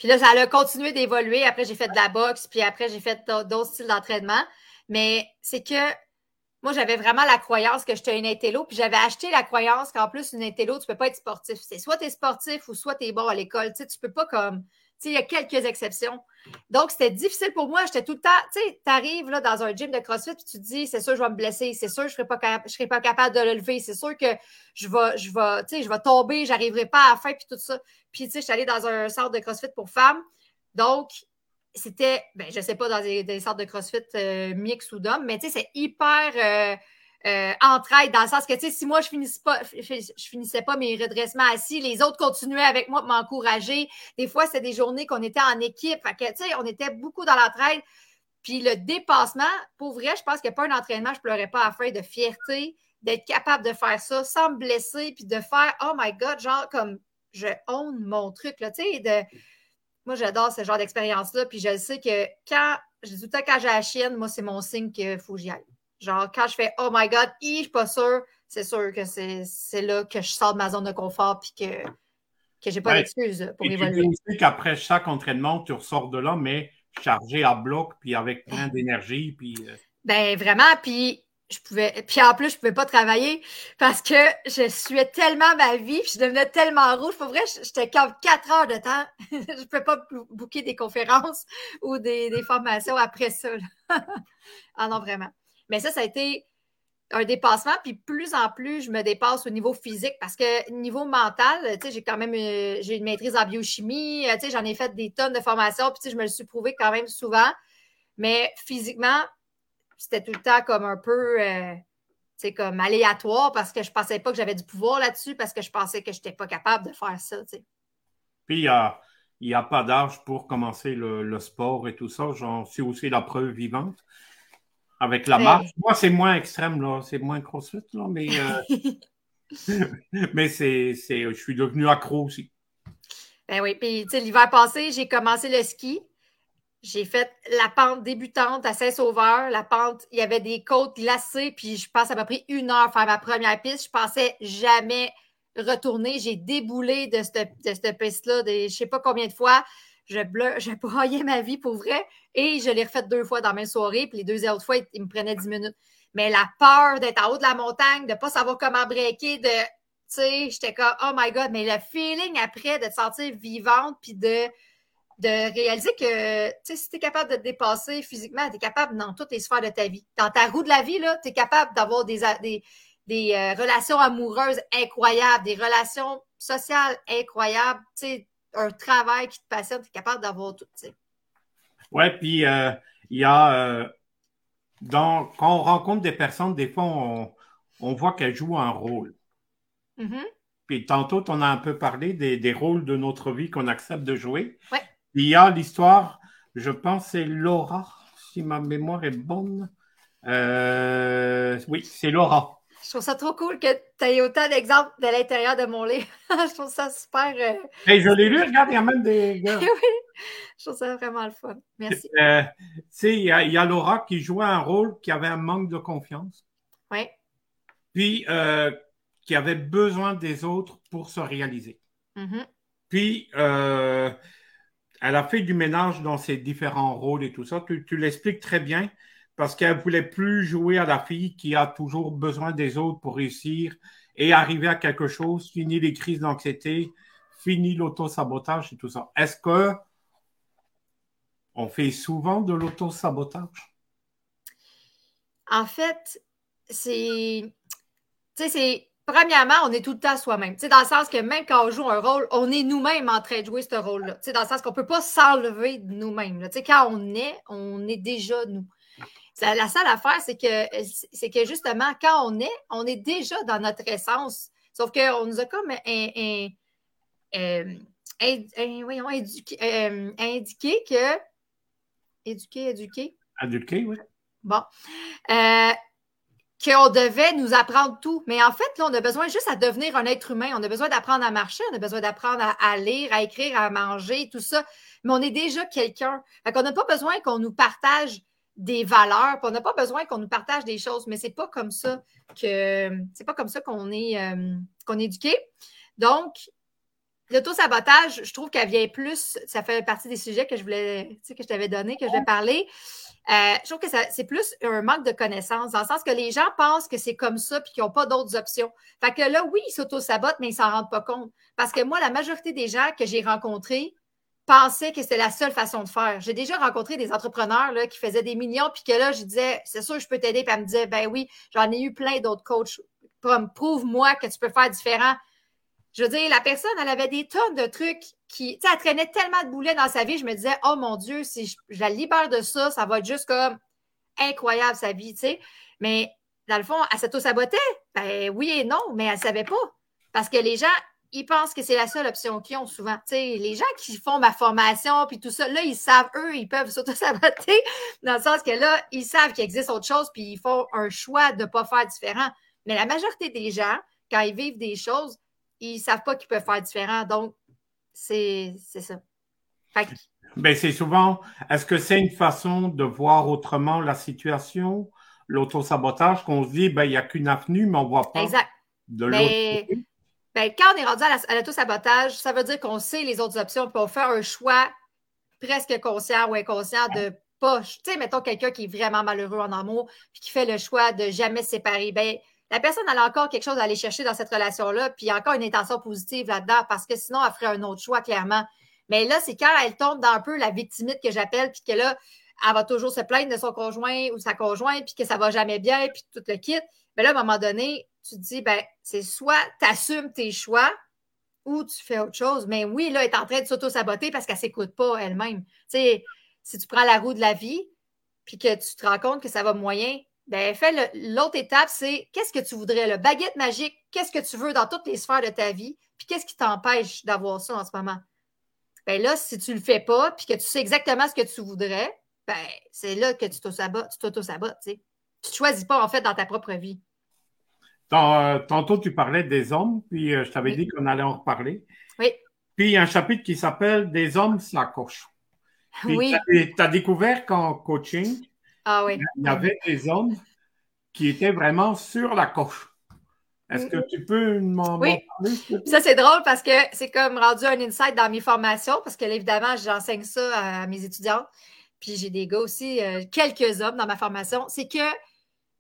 Puis là, ça a continué d'évoluer. Après, j'ai fait de la boxe, puis après, j'ai fait d'autres styles d'entraînement. Mais c'est que moi, j'avais vraiment la croyance que j'étais une intello, puis j'avais acheté la croyance qu'en plus, une intello, tu peux pas être sportif. C'est soit tu es sportif ou soit tu es bon à l'école. Tu sais, tu peux pas comme il y a quelques exceptions. Donc, c'était difficile pour moi. J'étais tout le temps, tu sais, tu arrives dans un gym de CrossFit, puis tu te dis, c'est sûr, je vais me blesser, c'est sûr, je ne serai, pas capable de le lever, c'est sûr que je vais, je je vais tomber, je n'arriverai pas à fin, puis tout ça. Puis, tu sais, je suis allée dans un centre de CrossFit pour femmes. Donc, c'était, ben, je ne sais pas, dans des, des centres de CrossFit euh, ou d'hommes, mais tu sais, c'est hyper. Euh, euh, entraide, dans le sens que, tu sais, si moi, je finissais pas, je, finissais pas mes redressements assis, les autres continuaient avec moi pour m'encourager. Des fois, c'était des journées qu'on était en équipe. Fait que, tu sais, on était beaucoup dans l'entraide. Puis le dépassement, pour vrai, je pense a pas un entraînement, je pleurais pas à faire de fierté, d'être capable de faire ça sans me blesser, puis de faire, oh my God, genre, comme, je own mon truc, là, tu sais, de... Moi, j'adore ce genre d'expérience-là, puis je sais que quand, je quand j'ai la chienne, moi, c'est mon signe qu'il faut que j'y aille. Genre, quand je fais Oh my God, je suis pas sûr, c'est sûr que c'est là que je sors de ma zone de confort puis que, que j'ai pas d'excuses pour évoluer. Tu sais qu'après chaque entraînement, tu ressors de là, mais chargé à bloc puis avec plein d'énergie. Puis, euh, Ben vraiment, puis je pouvais. Puis en plus, je pouvais pas travailler parce que je suais tellement ma vie, puis je devenais tellement rouge. Pour vrai, j'étais comme quatre heures de temps. je pouvais pas booker des conférences ou des, formations après ça. ah non, vraiment. Mais ça, ça a été un dépassement, puis plus en plus, je me dépasse au niveau physique parce que niveau mental, tu sais, j'ai quand même euh, une maîtrise en biochimie, euh, tu sais, j'en ai fait des tonnes de formations, puis tu sais, je me le suis prouvé quand même souvent. Mais physiquement, c'était tout le temps comme un peu euh, comme aléatoire parce que je pensais pas que j'avais du pouvoir là-dessus parce que je pensais que je n'étais pas capable de faire ça. Puis il n'y a, pas d'âge pour commencer le, sport et tout ça. J'en suis aussi la preuve vivante. Avec la marche. Moi, c'est moins extrême, là. C'est moins crossfit, là, mais, euh, mais c'est, je suis devenu accro aussi. Ben oui. Puis, l'hiver passé, j'ai commencé le ski. J'ai fait la pente débutante à Saint-Sauveur. La pente, il y avait des côtes glacées, puis je pense à peu près une heure faire ma première piste. Je pensais jamais retourner. J'ai déboulé de cette, de cette piste-là je ne sais pas combien de fois. Je, bleu, je broyais ma vie pour vrai. Et je l'ai refait deux fois dans mes soirées. Puis les deux autres fois, il, me prenait dix minutes. Mais la peur d'être en haut de la montagne, de ne pas savoir comment breaker, de. Tu sais, j'étais comme, oh my God, mais le feeling après de te sentir vivante, puis de de réaliser que si tu es capable de te dépasser physiquement, tu es capable dans toutes les sphères de ta vie. Dans ta roue de la vie, tu es capable d'avoir des, euh, relations amoureuses incroyables, des relations sociales incroyables, un travail qui te passionne, tu es capable d'avoir tout. Oui, puis euh, il y a. Euh, quand on rencontre des personnes, des fois, on, voit qu'elles jouent un rôle. Mm-hmm. Puis tantôt, on a un peu parlé des, des rôles de notre vie qu'on accepte de jouer. Ouais. Il y a l'histoire, je pense, c'est Laura, si ma mémoire est bonne. Euh, oui, c'est Laura. Je trouve ça trop cool que tu aies autant d'exemples de l'intérieur de mon livre. je trouve ça super. Euh... je l'ai lu, regarde, il y a même des oui, je trouve ça vraiment le fun. Merci. Euh, tu sais, il y, a Laura qui jouait un rôle qui avait un manque de confiance. Oui. Puis, euh, qui avait besoin des autres pour se réaliser. Mm-hmm. Puis, euh, elle a fait du ménage dans ses différents rôles et tout ça. Tu, l'expliques très bien parce qu'elle ne voulait plus jouer à la fille qui a toujours besoin des autres pour réussir et arriver à quelque chose, finir les crises d'anxiété, finir l'auto-sabotage et tout ça. Est-ce que on fait souvent de l'auto-sabotage? En fait, c'est. Tu sais, c'est premièrement, on est tout le temps soi-même. Tu dans le sens que même quand on joue un rôle, on est nous-mêmes en train de jouer ce rôle-là. Tu dans le sens qu'on ne peut pas s'enlever de nous-mêmes. Tu quand on est, on est déjà nous. La seule affaire, c'est que, c'est que justement, quand on est, on est déjà dans notre essence. Sauf qu'on nous a comme un, indiqué que. Éduqué, éduqué. Éduqué, oui. Bon. Euh, qu'on devait nous apprendre tout. Mais en fait, là, on a besoin juste à devenir un être humain. On a besoin d'apprendre à marcher, on a besoin d'apprendre à, lire, à écrire, à manger, tout ça. Mais on est déjà quelqu'un. Fait qu'on n'a pas besoin qu'on nous partage des valeurs, on n'a pas besoin qu'on nous partage des choses, mais c'est pas comme ça que c'est pas comme ça qu'on est euh, est éduqué. Donc, l'auto-sabotage, je trouve qu'elle vient plus, ça fait partie des sujets que je voulais, tu sais, que je t'avais donné, que je vais parler. Euh, je trouve que c'est plus un manque de connaissances, dans le sens que les gens pensent que c'est comme ça puis qu'ils n'ont pas d'autres options. Fait que là, oui, ils s'auto-sabotent, mais ils ne s'en rendent pas compte. Parce que moi, la majorité des gens que j'ai rencontrés pensaient que c'était la seule façon de faire. J'ai déjà rencontré des entrepreneurs là, qui faisaient des millions, puis que là, je disais, c'est sûr, je peux t'aider. Puis elle me disait, ben oui, j'en ai eu plein d'autres coachs. Prouve-moi que tu peux faire différent. Je veux dire, la personne, elle avait des tonnes de trucs qui, tu sais, elle traînait tellement de boulets dans sa vie, je me disais, oh mon Dieu, si je, la libère de ça, ça va être juste comme incroyable sa vie, tu sais. Mais dans le fond, elle s'auto-sabotait? Ben oui et non, mais elle ne savait pas. Parce que les gens, ils pensent que c'est la seule option qu'ils ont souvent. Les gens qui font ma formation puis tout ça, là, ils savent, eux, ils peuvent s'auto-saboter dans le sens que là, ils savent qu'il existe autre chose puis ils font un choix de ne pas faire différent. Mais la majorité des gens, quand ils vivent des choses, ils ne savent pas qu'ils peuvent faire différent. Donc, c'est ça. Ben, c'est souvent, est-ce que c'est une façon de voir autrement la situation, l'autosabotage, qu'on se dit, ben, il n'y a qu'une avenue, mais on ne voit pas exact. de l'autre Ben, quand on est rendu à l'autosabotage, ça veut dire qu'on sait les autres options, puis on fait un choix presque conscient ou inconscient de poche. Tu sais, mettons quelqu'un qui est vraiment malheureux en amour, puis qui fait le choix de jamais se séparer. Ben, la personne a encore quelque chose à aller chercher dans cette relation-là, puis encore une intention positive là-dedans, parce que sinon, elle ferait un autre choix, clairement. Mais là, c'est quand elle tombe dans un peu la victimite que j'appelle, puis que là, elle va toujours se plaindre de son conjoint ou sa conjointe, puis que ça va jamais bien, puis tout le kit. Mais là, à un moment donné, tu te dis, ben, c'est soit tu assumes tes choix ou tu fais autre chose. Mais oui, là, elle est en train de s'auto-saboter parce qu'elle ne s'écoute pas elle-même. Tu sais, si tu prends la roue de la vie, puis que tu te rends compte que ça va moyen, ben, fais l'autre étape, c'est qu'est-ce que tu voudrais, le baguette magique, qu'est-ce que tu veux dans toutes les sphères de ta vie, puis qu'est-ce qui t'empêche d'avoir ça en ce moment? Ben là, si tu le fais pas, puis que tu sais exactement ce que tu voudrais, ben, c'est là que tu t'auto-sabotes. Tu ne choisis pas, en fait, dans ta propre vie. Euh, tantôt, tu parlais des hommes, puis euh, je t'avais dit qu'on allait en reparler. Oui. Puis, il y a un chapitre qui s'appelle Des hommes, ça coche. oui. Tu as, découvert qu'en coaching, ah, oui. il y avait des hommes qui étaient vraiment sur la coche. Est-ce que tu peux m'en oui. parler? Ça, c'est drôle parce que c'est comme rendu un insight dans mes formations, parce que évidemment, j'enseigne ça à mes étudiants. Puis j'ai des gars aussi, euh, quelques hommes dans ma formation. C'est que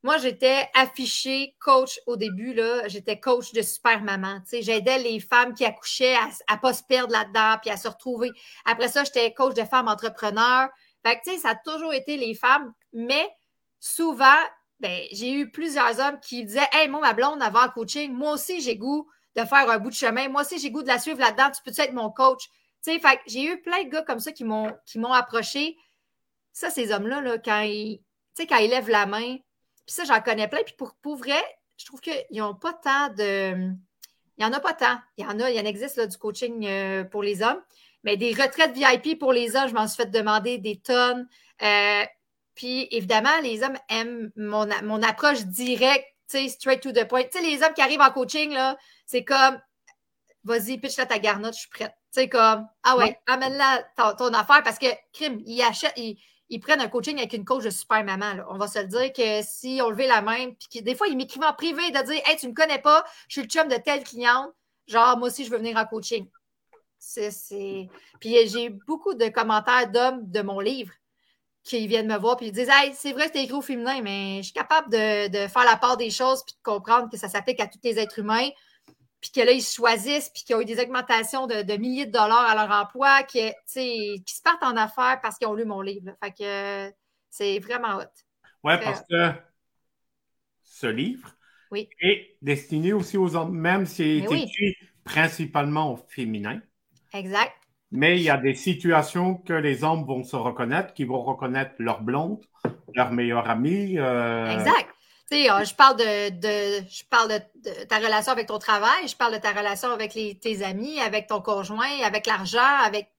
moi, j'étais affichée coach au début, là. J'étais coach de super maman. J'aidais les femmes qui accouchaient à ne pas se perdre là-dedans puis à se retrouver. Après ça, j'étais coach de femmes entrepreneurs. Fait que, ça a toujours été les femmes, mais souvent, ben, j'ai eu plusieurs hommes qui disaient Hey, moi, ma blonde, avant le coaching, moi aussi, j'ai goût de faire un bout de chemin. Moi aussi, j'ai goût de la suivre là-dedans. Tu peux-tu être mon coach? Fait que j'ai eu plein de gars comme ça qui m'ont, qui m'ont approché. Ça, ces hommes-là, là, quand ils, quand ils lèvent la main, puis ça, j'en connais plein. Puis pour, pour vrai, je trouve qu'ils n'ont pas tant de. Il n'y en a pas tant. Il y en a, il y en existe là, du coaching euh, pour les hommes. Mais des retraites VIP pour les hommes, je m'en suis fait demander des tonnes. Euh, puis évidemment, les hommes aiment mon, mon approche directe, straight to the point. Tu sais, les hommes qui arrivent en coaching, là, c'est comme vas-y, pitch-la ta garnotte, je suis prête. Tu sais, comme, ah ouais, amène-la ton, affaire parce que, crime, ils achètent, ils prennent un coaching avec une coach de super maman. On va se le dire que si on levait la main, puis des fois, ils m'écrivent en privé de dire Hey, tu ne me connais pas, je suis le chum de telle cliente, genre, moi aussi, je veux venir en coaching. Puis j'ai beaucoup de commentaires d'hommes de mon livre qui viennent me voir puis ils disent Hey, c'est vrai c'est écrit au féminin, mais je suis capable de, de, faire la part des choses puis de comprendre que ça s'applique à tous les êtres humains puis que là, ils choisissent, puis qu'ils ont eu des augmentations de, milliers de dollars à leur emploi, qui, qui se partent en affaires parce qu'ils ont lu mon livre. Fait que c'est vraiment hot. Oui, parce que ce livre est destiné aussi aux hommes, même s'il est écrit principalement au féminin. Exact. Mais il y a des situations que les hommes vont se reconnaître, qui vont reconnaître leur blonde, leur meilleure amie. Euh, exact. Euh, je parle de, je parle de, ta relation avec ton travail, je parle de ta relation avec tes amis, avec ton conjoint, avec l'argent, avec,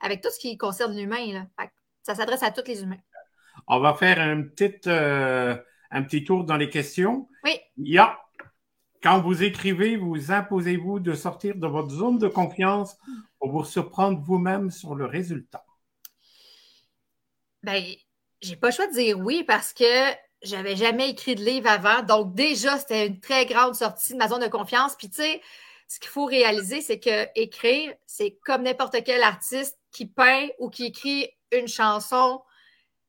avec tout ce qui concerne l'humain. Ça s'adresse à tous les humains. On va faire un petit, euh, un petit tour dans les questions. Oui. Il y a, quand vous écrivez, vous imposez-vous de sortir de votre zone de confiance pour vous surprendre vous-même sur le résultat? Ben, j'ai pas le choix de dire oui parce que j'avais jamais écrit de livre avant. Donc, déjà, c'était une très grande sortie de ma zone de confiance. Puis, tu sais, ce qu'il faut réaliser, c'est que écrire, c'est comme n'importe quel artiste qui peint ou qui écrit une chanson.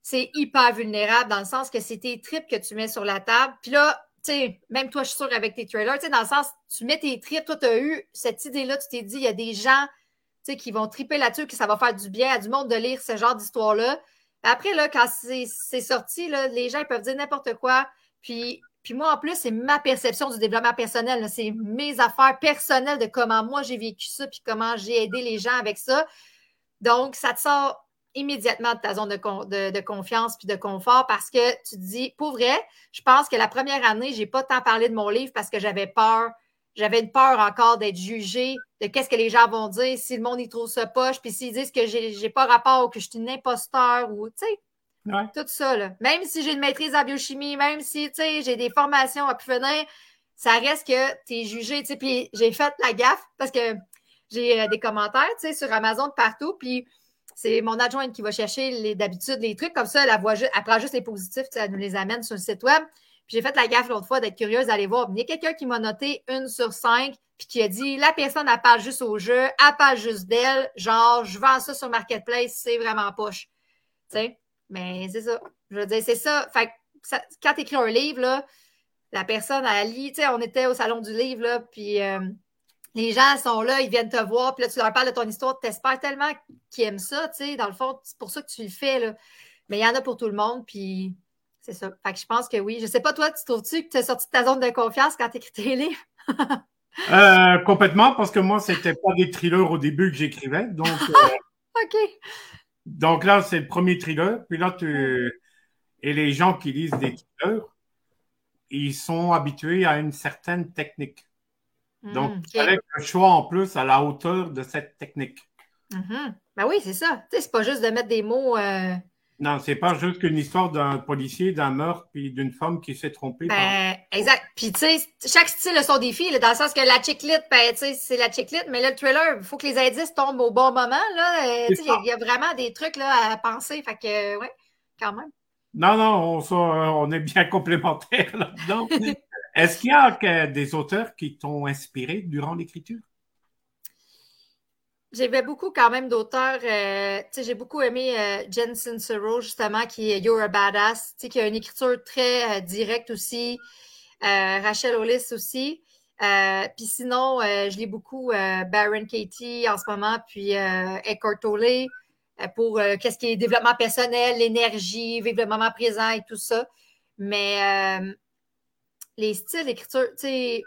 C'est hyper vulnérable dans le sens que c'est tes tripes que tu mets sur la table. Puis là, tu sais, même toi, je suis sûre avec tes trailers, tu sais, dans le sens, tu mets tes tripes, toi, tu as eu cette idée-là, tu t'es dit, il y a des gens, tu sais, qui vont triper là-dessus, que ça va faire du bien à du monde de lire ce genre d'histoire-là. Après, là, quand c'est sorti, les gens peuvent dire n'importe quoi. Puis, moi, en plus, c'est ma perception du développement personnel. C'est mes affaires personnelles de comment moi j'ai vécu ça, puis comment j'ai aidé les gens avec ça. Donc, ça te sort immédiatement de ta zone de, confiance puis de confort parce que tu te dis, pour vrai, je pense que la première année, je n'ai pas tant parlé de mon livre parce que j'avais peur j'avais une peur encore d'être jugée, de qu'est-ce que les gens vont dire, si le monde y trouve ça poche, puis s'ils disent que j'ai pas rapport ou que je suis une imposteur ou, tu sais, tout ça, là. Même si j'ai une maîtrise en biochimie, même si, tu sais, j'ai des formations à pu venir, ça reste que tu es jugé, tu sais, puis j'ai fait la gaffe parce que j'ai euh, des commentaires, tu sais, sur Amazon de partout, puis c'est mon adjointe qui va chercher d'habitude les trucs comme ça, elle, voit, elle prend juste les positifs, elle nous les amène sur le site web. J'ai fait la gaffe l'autre fois d'être curieuse d'aller voir. Il y a quelqu'un qui m'a noté une sur cinq, puis qui a dit la personne, elle parle juste au jeu, elle parle juste d'elle. Genre, je vends ça sur Marketplace, c'est vraiment poche. Tu sais? Mais c'est ça. Je veux dire, c'est ça. Fait quand tu écris un livre, là, la personne, elle lit, tu sais, on était au salon du livre, là, puis euh, les gens sont là, ils viennent te voir, puis là, tu leur parles de ton histoire, tu espères tellement qu'ils aiment ça, tu sais, dans le fond, c'est pour ça que tu le fais, là. Mais il y en a pour tout le monde, puis c'est ça. Fait que je pense que oui. Je sais pas, toi, tu trouves-tu que tu es sorti de ta zone de confiance quand tu écris tes livres? Euh, complètement, parce que moi, c'était pas des thrillers au début que j'écrivais. Donc, euh, OK. Donc là, c'est le premier thriller. Puis là, tu. Et les gens qui lisent des thrillers, ils sont habitués à une certaine technique. Donc, hmm, il fallait un choix en plus à la hauteur de cette technique. Mm-hmm. Ben oui, c'est ça. Tu sais, c'est pas juste de mettre des mots. Euh, non, c'est pas juste qu'une histoire d'un policier, d'un meurtre, puis d'une femme qui s'est trompée. Ben, exact. Puis, tu sais, chaque style a son défi, dans le sens que la chiclite, ben, tu sais, c'est la chiclite, mais là, le thriller, il faut que les indices tombent au bon moment, là. Euh, tu sais, il y, a vraiment des trucs, là, à penser. Fait que, ouais, quand même. Non, non, on, on est bien complémentaires là-dedans. Est-ce qu'il y a des auteurs qui t'ont inspiré durant l'écriture? J'avais beaucoup quand même d'auteurs. Euh, j'ai beaucoup aimé euh, Jen justement, qui est You're a Badass, qui a une écriture très euh, directe aussi. Rachel Hollis aussi. puis sinon, je lis beaucoup Baron Katie en ce moment, puis Eckhart Tolle pour qu'est-ce qui est développement personnel, l'énergie, vivre le moment présent et tout ça. Mais les styles d'écriture, tu sais,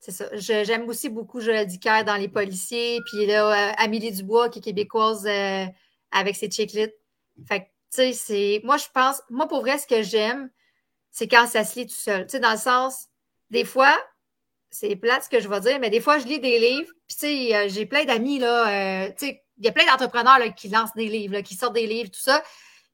c'est ça. J'aime aussi beaucoup Joël Dicker dans Les Policiers. Puis là, euh, Amélie Dubois, qui est québécoise euh, avec ses chiclettes. Fait que, tu sais, c'est. Moi, je pense. Moi, pour vrai, ce que j'aime, c'est quand ça se lit tout seul. Tu sais, dans le sens, des fois, c'est plate ce que je vais dire, mais des fois, je lis des livres. Puis, tu sais, euh, j'ai plein d'amis, là. tu sais, il y a plein d'entrepreneurs qui lancent des livres, qui sortent des livres, tout ça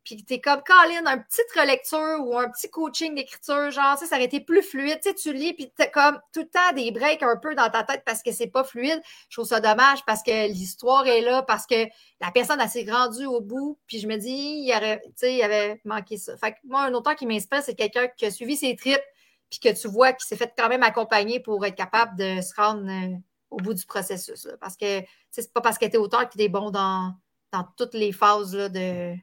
puis t'es comme Colin, un petite relecture ou un petit coaching d'écriture, genre, ça aurait été plus fluide. Tu sais, tu lis, puis t'as comme tout le temps des breaks un peu dans ta tête parce que c'est pas fluide. Je trouve ça dommage parce que l'histoire est là, parce que la personne a s'est rendue au bout, puis je me dis, il y il avait manqué ça. Fait que moi, un auteur qui m'inspire, c'est quelqu'un qui a suivi ses tripes, puis que tu vois qu'il s'est fait quand même accompagner pour être capable de se rendre euh, au bout du processus. Parce que c'est pas parce que tu es auteur que tu es bon dans, dans toutes les phases de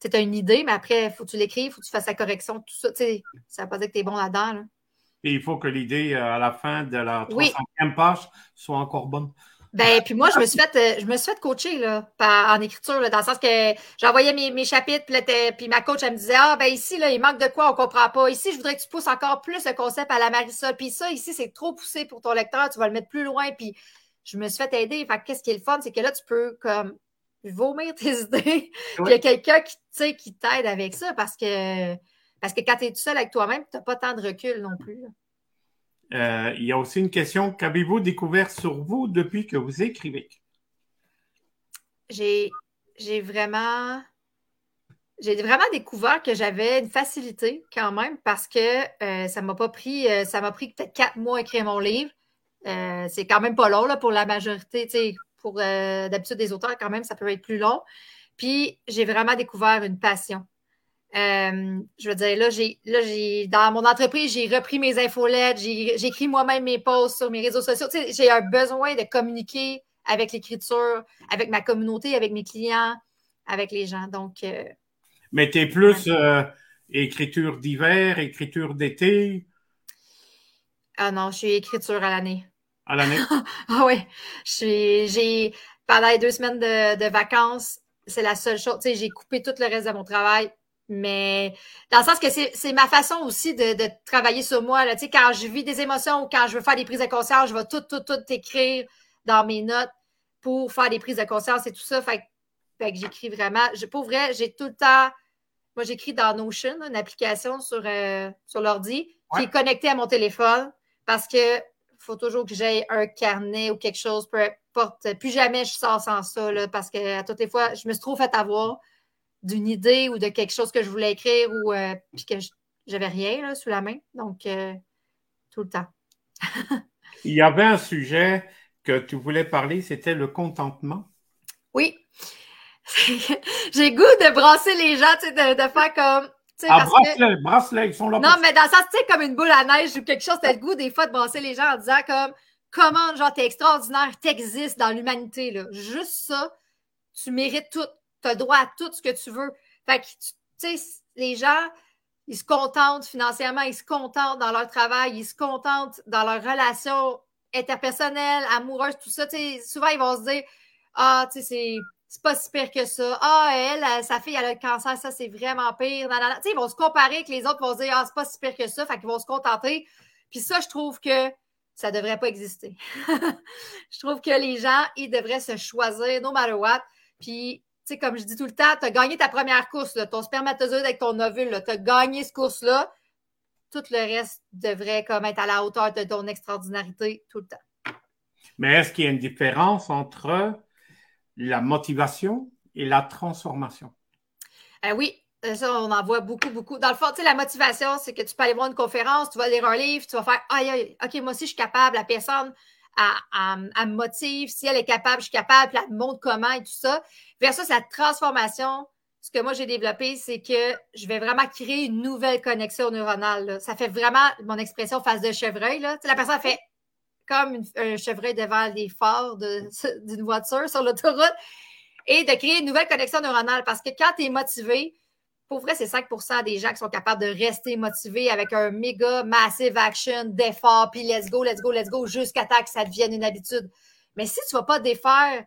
tu as une idée, mais après, il faut que tu l'écrives, il faut que tu fasses la correction, tout ça. Ça ne veut pas dire que tu es bon là-dedans. Et il faut que l'idée, euh, à la fin de la 300e page, soit encore bonne. Ben, puis moi, je me suis fait, euh, je me suis fait coacher là, en écriture, dans le sens que j'envoyais mes, mes chapitres, puis, ma coach, elle me disait Ah, ben ici, là, il manque de quoi, on comprend pas. Ici, je voudrais que tu pousses encore plus le concept à la Marisol. Puis ça, ici, c'est trop poussé pour ton lecteur, tu vas le mettre plus loin. Puis je me suis fait aider. Fait qu'est-ce qui est le fun, c'est que là, tu peux comme vomir tes idées. Il y a quelqu'un qui, qui t'aide avec ça parce que, parce que quand tu es tout seul avec toi-même, tu n'as pas tant de recul non plus. Euh, il y a aussi une question. Qu'avez-vous découvert sur vous depuis que vous écrivez? J'ai, vraiment. J'ai vraiment découvert que j'avais une facilité quand même parce que euh, ça m'a pas pris. Euh, ça m'a pris peut-être quatre mois à écrire mon livre. c'est quand même pas long là, pour la majorité pour euh, d'habitude des auteurs, quand même, ça peut être plus long. Puis j'ai vraiment découvert une passion. Euh, je veux dire, là, j'ai, là, j'ai, dans mon entreprise, j'ai repris mes infolettes, j'ai, j'écris moi-même mes posts sur mes réseaux sociaux. Tu sais, j'ai un besoin de communiquer avec l'écriture, avec ma communauté, avec mes clients, avec les gens. Donc. Euh, Mais tu es plus écriture d'hiver, écriture d'été? Ah non, je suis écriture à l'année à l'année? ah oui. J'ai, pendant les deux semaines de, vacances, c'est la seule chose. Tu sais, j'ai coupé tout le reste de mon travail. Mais dans le sens que c'est ma façon aussi de, travailler sur moi. Là. Tu sais, quand je vis des émotions ou quand je veux faire des prises de conscience, je vais tout, tout, tout écrire dans mes notes pour faire des prises de conscience et tout ça. Fait, que j'écris vraiment. Je, pour vrai, j'ai tout le temps. Moi, j'écris dans Notion, une application sur, euh, sur l'ordi qui est connectée à mon téléphone parce que faut toujours que j'aie un carnet ou quelque chose, peu importe. Plus jamais je sors sans ça, parce que à toutes les fois, je me suis trop fait avoir d'une idée ou de quelque chose que je voulais écrire ou euh, puis que j'avais rien sous la main. Donc, euh, tout le temps. Il y avait un sujet que tu voulais parler, c'était le contentement. Oui. J'ai goût de brasser les gens, de, de faire comme ah, brasse-les, ils sont là. Non, mais dans ça, tu sais, comme une boule à neige ou quelque chose, t'as le goût des fois de brasser les gens en disant comme comment, genre, t'es extraordinaire, t'existes dans l'humanité, là. Juste ça, tu mérites tout. T'as droit à tout ce que tu veux. Fait que, tu sais, les gens, ils se contentent financièrement, ils se contentent dans leur travail, ils se contentent dans leurs relations interpersonnelles, amoureuses, tout ça. souvent, ils vont se dire Ah, tu sais, c'est pas si pire que ça. Ah, elle, sa fille, elle a le cancer, ça, c'est vraiment pire. sais, ils vont se comparer avec les autres, ils vont se dire Ah, c'est pas si pire que ça. Fait qu'ils vont se contenter. Puis ça, je trouve que ça devrait pas exister. je trouve que les gens, ils devraient se choisir, no matter what. Puis sais, comme je dis tout le temps, tu as gagné ta première course, ton spermatozoïde avec ton ovule, tu as gagné ce course-là. Tout le reste devrait comme être à la hauteur de ton extraordinarité tout le temps. Mais est-ce qu'il y a une différence entre la motivation et la transformation? Euh, oui, ça, on en voit beaucoup, beaucoup. Dans le fond, tu sais, la motivation, c'est que tu peux aller voir une conférence, tu vas lire un livre, tu vas faire Aïe, aïe, OK, moi aussi, je suis capable. La personne, me motive. Si elle est capable, je suis capable. Puis elle me montre comment et tout ça. Versus la transformation, ce que moi j'ai développé, c'est que je vais vraiment créer une nouvelle connexion neuronale. Ça fait vraiment mon expression face de chevreuil. Là. la personne fait comme un chevreuil devant les phares d'une voiture sur l'autoroute et de créer une nouvelle connexion neuronale parce que quand tu es motivé, pour vrai, c'est 5% des gens qui sont capables de rester motivés avec un méga massive action d'effort, puis let's go, let's go, let's go, jusqu'à temps que ça devienne une habitude. Mais si tu ne vas pas défaire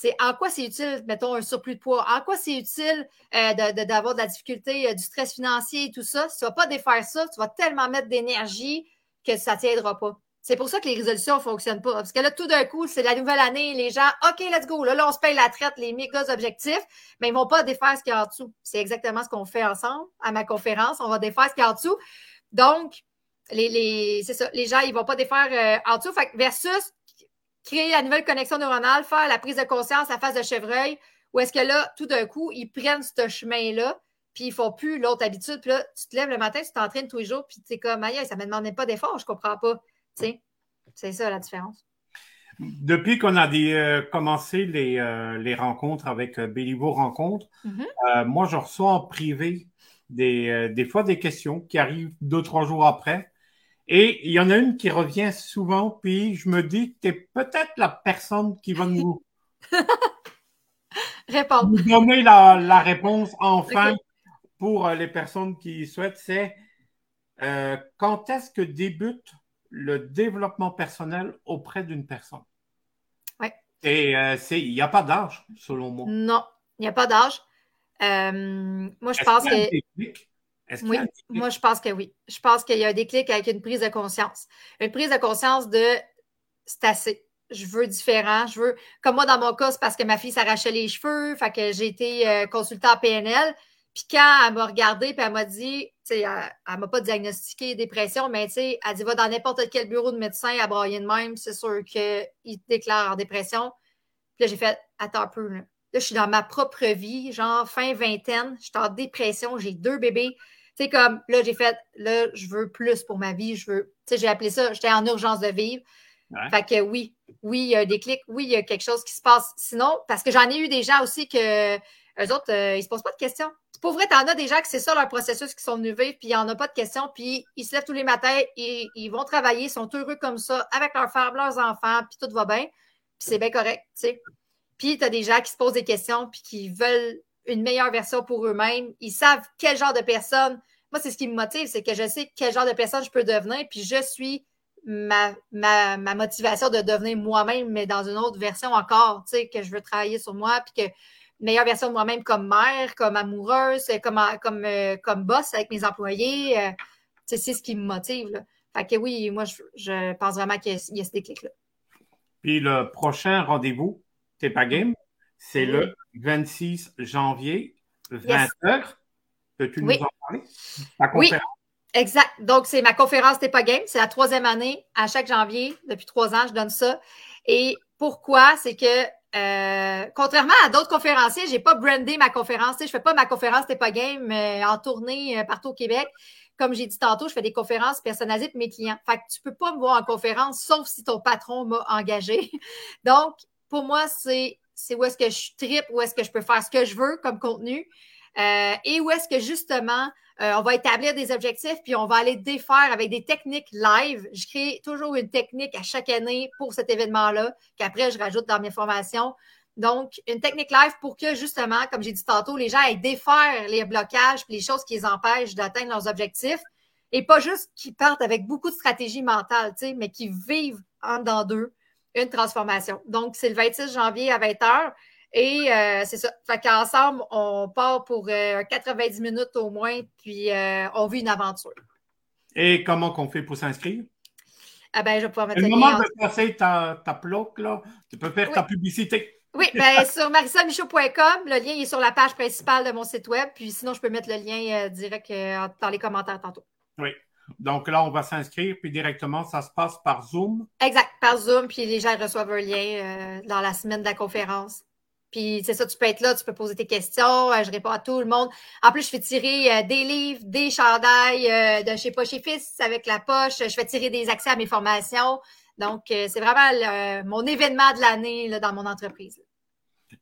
c'est en quoi c'est utile, mettons, un surplus de poids, en quoi c'est utile euh, d'avoir de, la difficulté, euh, du stress financier et tout ça? Si tu ne vas pas défaire ça, tu vas tellement mettre d'énergie que ça ne t'aidera pas. C'est pour ça que les résolutions ne fonctionnent pas. Parce que là, tout d'un coup, c'est la nouvelle année, les gens, OK, let's go. Là, là, on se paye la traite, les méga objectifs, mais ils ne vont pas défaire ce qu'il y a en dessous. C'est exactement ce qu'on fait ensemble à ma conférence. On va défaire ce qu'il y a en dessous. Donc, les, les c'est ça, les gens, ils ne vont pas défaire euh, en dessous. Versus créer la nouvelle connexion neuronale, faire la prise de conscience à face de chevreuil, ou est-ce que là, tout d'un coup, ils prennent ce chemin-là, puis ils font plus l'autre habitude, puis là, tu te lèves le matin, tu t'entraînes tous les jours, puis tu es comme, aïe, ça ne me demandait pas d'effort, je ne comprends pas. C'est ça la différence. Depuis qu'on a euh, commencé les, euh, les, rencontres avec euh, Béliveau Rencontre, mm-hmm. moi, je reçois en privé des, des fois des questions qui arrivent deux, trois jours après. Et il y en a une qui revient souvent, puis je me dis que tu es peut-être la personne qui va nous, Répondre. nous donner la, réponse enfin pour les personnes qui souhaitent. C'est euh, quand est-ce que débute le développement personnel auprès d'une personne? Oui. Et euh, il n'y a pas d'âge, selon moi. Non, il n'y a pas d'âge. moi, je pense que oui, moi, je pense que oui. Je pense qu'il y a un déclic avec une prise de conscience. Une prise de conscience de c'est assez. Je veux différent. Je veux. Comme moi, dans mon cas, c'est parce que ma fille s'arrachait les cheveux. Fait que j'ai été euh, consultante en PNL. Puis quand elle m'a regardé, puis elle m'a dit, tu sais, elle, ne m'a pas diagnostiqué dépression, mais tu sais, elle dit, va dans n'importe quel bureau de médecin à brailler de même, c'est sûr qu'il te déclare en dépression. Puis là, j'ai fait, attends un peu, là. Là, je suis dans ma propre vie, genre fin vingtaine, je suis en dépression, j'ai deux bébés sais, comme là, j'ai fait, là, je veux plus pour ma vie, je veux, tu sais, j'ai appelé ça, j'étais en urgence de vivre. Fait que oui, oui, il y a des clics, oui, il y a quelque chose qui se passe. Sinon, parce que j'en ai eu des gens aussi que eux autres, euh, ils se posent pas de questions. Pour vrai, t'en as des gens que c'est ça leur processus qui sont venus vivre, puis il n'y en a pas de questions, puis ils se lèvent tous les matins et ils vont travailler, ils sont heureux comme ça, avec leurs femmes, leurs enfants, puis tout va bien, puis c'est bien correct, tu sais. Puis tu as des gens qui se posent des questions, puis qui veulent une meilleure version pour eux-mêmes. Ils savent quel genre de personne. Moi, c'est ce qui me motive, c'est que je sais quel genre de personne je peux devenir, puis je suis ma, ma, motivation de devenir moi-même, mais dans une autre version encore, tu sais, que je veux travailler sur moi, puis que meilleure version de moi-même comme mère, comme amoureuse, comme, comme, euh, comme boss avec mes employés. Euh, c'est ce qui me motive. Là. Fait que oui, moi, je, pense vraiment qu'il y, a ce déclic-là. Puis le prochain rendez-vous, c'est pas game, c'est le 26 janvier, 20h. Peux-tu nous en parler? Oui, exact. Donc, c'est ma conférence T'es pas game. C'est la troisième année. À chaque janvier, depuis trois ans, je donne ça. Et pourquoi? C'est que euh, contrairement à d'autres conférenciers, je n'ai pas brandé ma conférence. Je fais pas ma conférence T'es pas game euh, en tournée euh, partout au Québec. Comme j'ai dit tantôt, je fais des conférences personnalisées pour mes clients. Fait que tu peux pas me voir en conférence sauf si ton patron m'a engagé. Donc, pour moi, c'est c'est où est-ce que je tripe, où est-ce que je peux faire ce que je veux comme contenu euh, et où est-ce que justement euh, on va établir des objectifs puis on va aller défaire avec des techniques live. Je crée toujours une technique à chaque année pour cet événement-là qu'après je rajoute dans mes formations. Donc, une technique live pour que, justement, comme j'ai dit tantôt, les gens aient défaire les blocages et les choses qui les empêchent d'atteindre leurs objectifs. Et pas juste qu'ils partent avec beaucoup de stratégie mentale, mais qu'ils vivent en dedans d'eux une transformation. Donc, c'est le 26 janvier à 20h. Et euh, c'est ça. Fait qu'ensemble, on part pour 90 minutes au moins, puis on vit une aventure. Et comment qu'on fait pour s'inscrire? Ah ben, je vais pouvoir mettre le moment de passer ta, ta plaque, là, tu peux faire ta publicité. Oui, ben, sur marisolmichaud.com, le lien est sur la page principale de mon site web. Puis sinon, je peux mettre le lien euh, direct euh, dans les commentaires tantôt. Oui. Donc là, on va s'inscrire, puis directement, ça se passe par Zoom. Exact, par Zoom, puis les gens reçoivent un lien euh, dans la semaine de la conférence. Puis c'est ça, tu peux être là, tu peux poser tes questions, je réponds à tout le monde. En plus, je fais tirer des livres, des chandails de chez Poche et Fils avec la poche. Je fais tirer des accès à mes formations. Donc, euh, c'est vraiment euh, mon événement de l'année dans mon entreprise.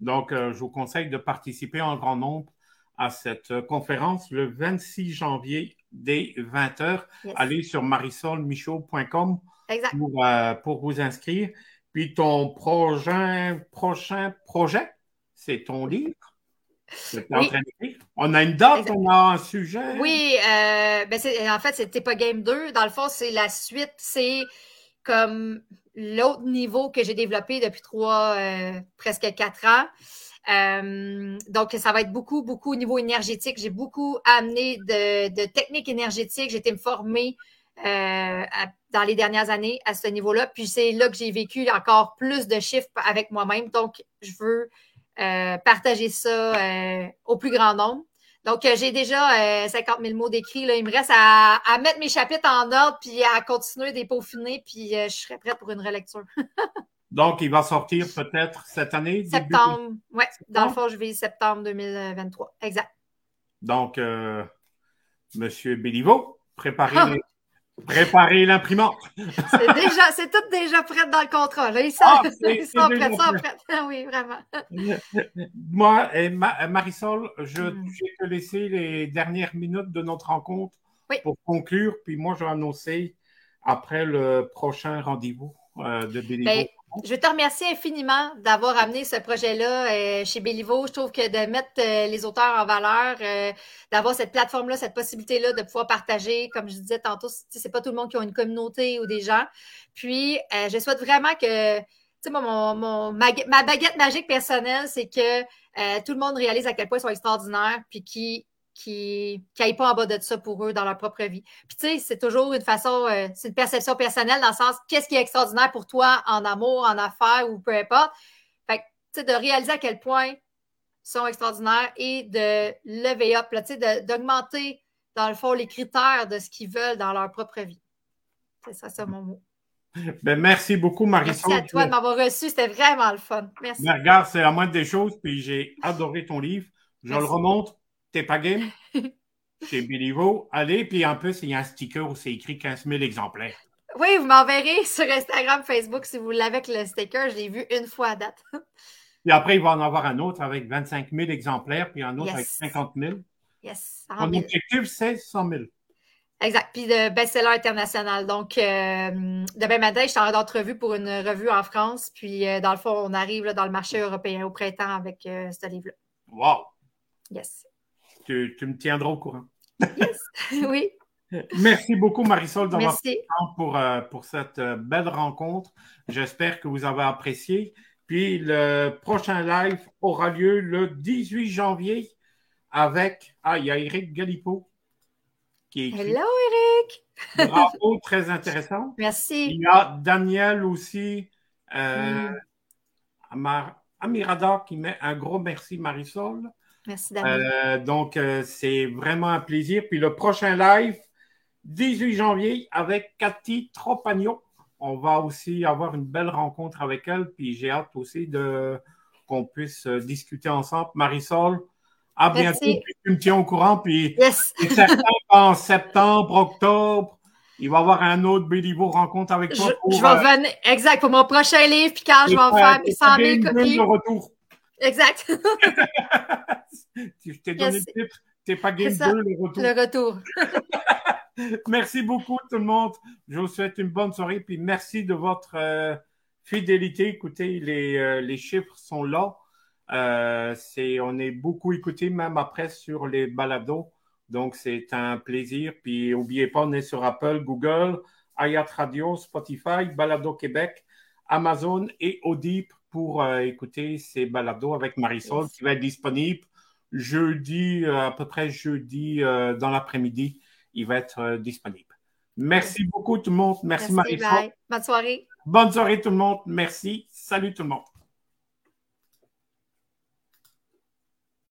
Donc, euh, je vous conseille de participer en grand nombre à cette conférence le 26 janvier dès 20h. Allez sur marisolmichaud.com pour, pour vous inscrire. Puis ton prochain, prochain projet, c'est ton livre. On a une date, on a un sujet. Oui, ben en fait, c'était pas Game 2. Dans le fond, c'est la suite. C'est comme l'autre niveau que j'ai développé depuis trois, euh, presque quatre ans. Euh, donc, ça va être beaucoup, beaucoup au niveau énergétique. J'ai beaucoup amené de, techniques énergétiques. J'ai été me former euh, dans les dernières années à ce niveau-là. Puis c'est là que j'ai vécu encore plus de chiffres avec moi-même. Donc, je veux partager ça au plus grand nombre. Donc, euh, j'ai déjà 50 euh, 000 mots d'écrit. Il me reste à, mettre mes chapitres en ordre puis à continuer des peaufiner, puis euh, je serai prête pour une relecture. Donc, il va sortir peut-être cette année? Septembre. Oui, dans le fond, je vais septembre 2023. Exact. Donc, Monsieur Béliveau, préparez Préparer l'imprimante. c'est déjà, c'est tout déjà prêt dans le contrat. Là. Ils sont, ah, ils sont prêts, sont prêts. oui, vraiment. Moi, et Marisol, je, vais te laisser les dernières minutes de notre rencontre pour conclure. Puis moi, je vais annoncer après le prochain rendez-vous euh, de Béliveau. Je te remercier infiniment d'avoir amené ce projet-là euh, chez Béliveau. Je trouve que de mettre euh, les auteurs en valeur, euh, d'avoir cette plateforme-là, cette possibilité-là de pouvoir partager, comme je disais tantôt, c'est pas tout le monde qui a une communauté ou des gens. Puis, je souhaite vraiment que, tu sais, mon, mon, ma, baguette magique personnelle, c'est que tout le monde réalise à quel point ils sont extraordinaires, puis qui qui n'aillent pas en bas de ça pour eux dans leur propre vie. Puis tu sais, c'est toujours une façon, euh, c'est une perception personnelle dans le sens qu'est-ce qui est extraordinaire pour toi en amour, en affaires ou peu importe. Fait que tu sais, de réaliser à quel point ils sont extraordinaires et de lever up, tu sais, d'augmenter dans le fond les critères de ce qu'ils veulent dans leur propre vie. C'est ça, c'est mon mot. Ben, merci beaucoup, Marisol. Merci à toi de m'avoir reçu. C'était vraiment le fun. Merci. Ben, regarde, c'est la moindre des choses. Puis j'ai adoré ton livre. Je le remonte T'es pas game? Chez Bilivo, allez, puis en plus, il y a un sticker où c'est écrit 15 000 exemplaires. Oui, vous m'enverrez sur Instagram, Facebook si vous l'avez avec le sticker. Je l'ai vu une fois à date. Puis après, il va en avoir un autre avec 25 000 exemplaires, puis un autre avec 50 000. Yes. Mon objectif, c'est 100 000. Exact. Puis de best-seller international. Donc, euh, demain matin, je suis en d'entrevue pour une revue en France. Puis, euh, dans le fond, on arrive dans le marché européen au printemps avec euh, ce livre-là. Wow! Yes tu, me tiendras au courant. Yes, oui. Merci beaucoup, Marisol, d'avoir pris temps pour, euh, pour cette euh, belle rencontre. J'espère que vous avez apprécié. Puis le prochain live aura lieu le 18 janvier avec. Ah, il y a Eric Galipo qui est Hello, Eric! Bravo, très intéressant. Merci. Il y a Daniel aussi, euh, mm. Amirada qui met un gros merci, Marisol. Merci, euh, donc, euh, c'est vraiment un plaisir. Puis le prochain live, 18 janvier, avec Cathy Tropagnon. On va aussi avoir une belle rencontre avec elle. Puis j'ai hâte aussi de qu'on puisse euh, discuter ensemble. Marisol, à bientôt. tu me tiens au courant. Puis yes. en septembre, octobre, il va y avoir un autre Béliveau rencontre avec toi. Je, vais venir, exact, pour mon prochain livre. Puis quand je vais faire mes 100 000 copies. retour. Exact. je t'ai donné le titre. T'es pas game 2, le retour. Le retour. merci beaucoup tout le monde. Je vous souhaite une bonne soirée. Puis merci de votre euh, fidélité. Écoutez, les, euh, les chiffres sont là. c'est, on est beaucoup écouté même après sur les balados. Donc, c'est un plaisir. Puis, n'oubliez pas, on est sur Apple, Google, Ayat Radio, Spotify, Balado Québec, Amazon et Audible pour euh, écouter ces balados avec Marisol qui va être disponible jeudi, euh, à peu près jeudi euh, dans l'après-midi. Il va être disponible. Merci beaucoup tout le monde. Merci, Marisol. Bonne soirée. Bonne soirée tout le monde. Merci. Salut tout le monde.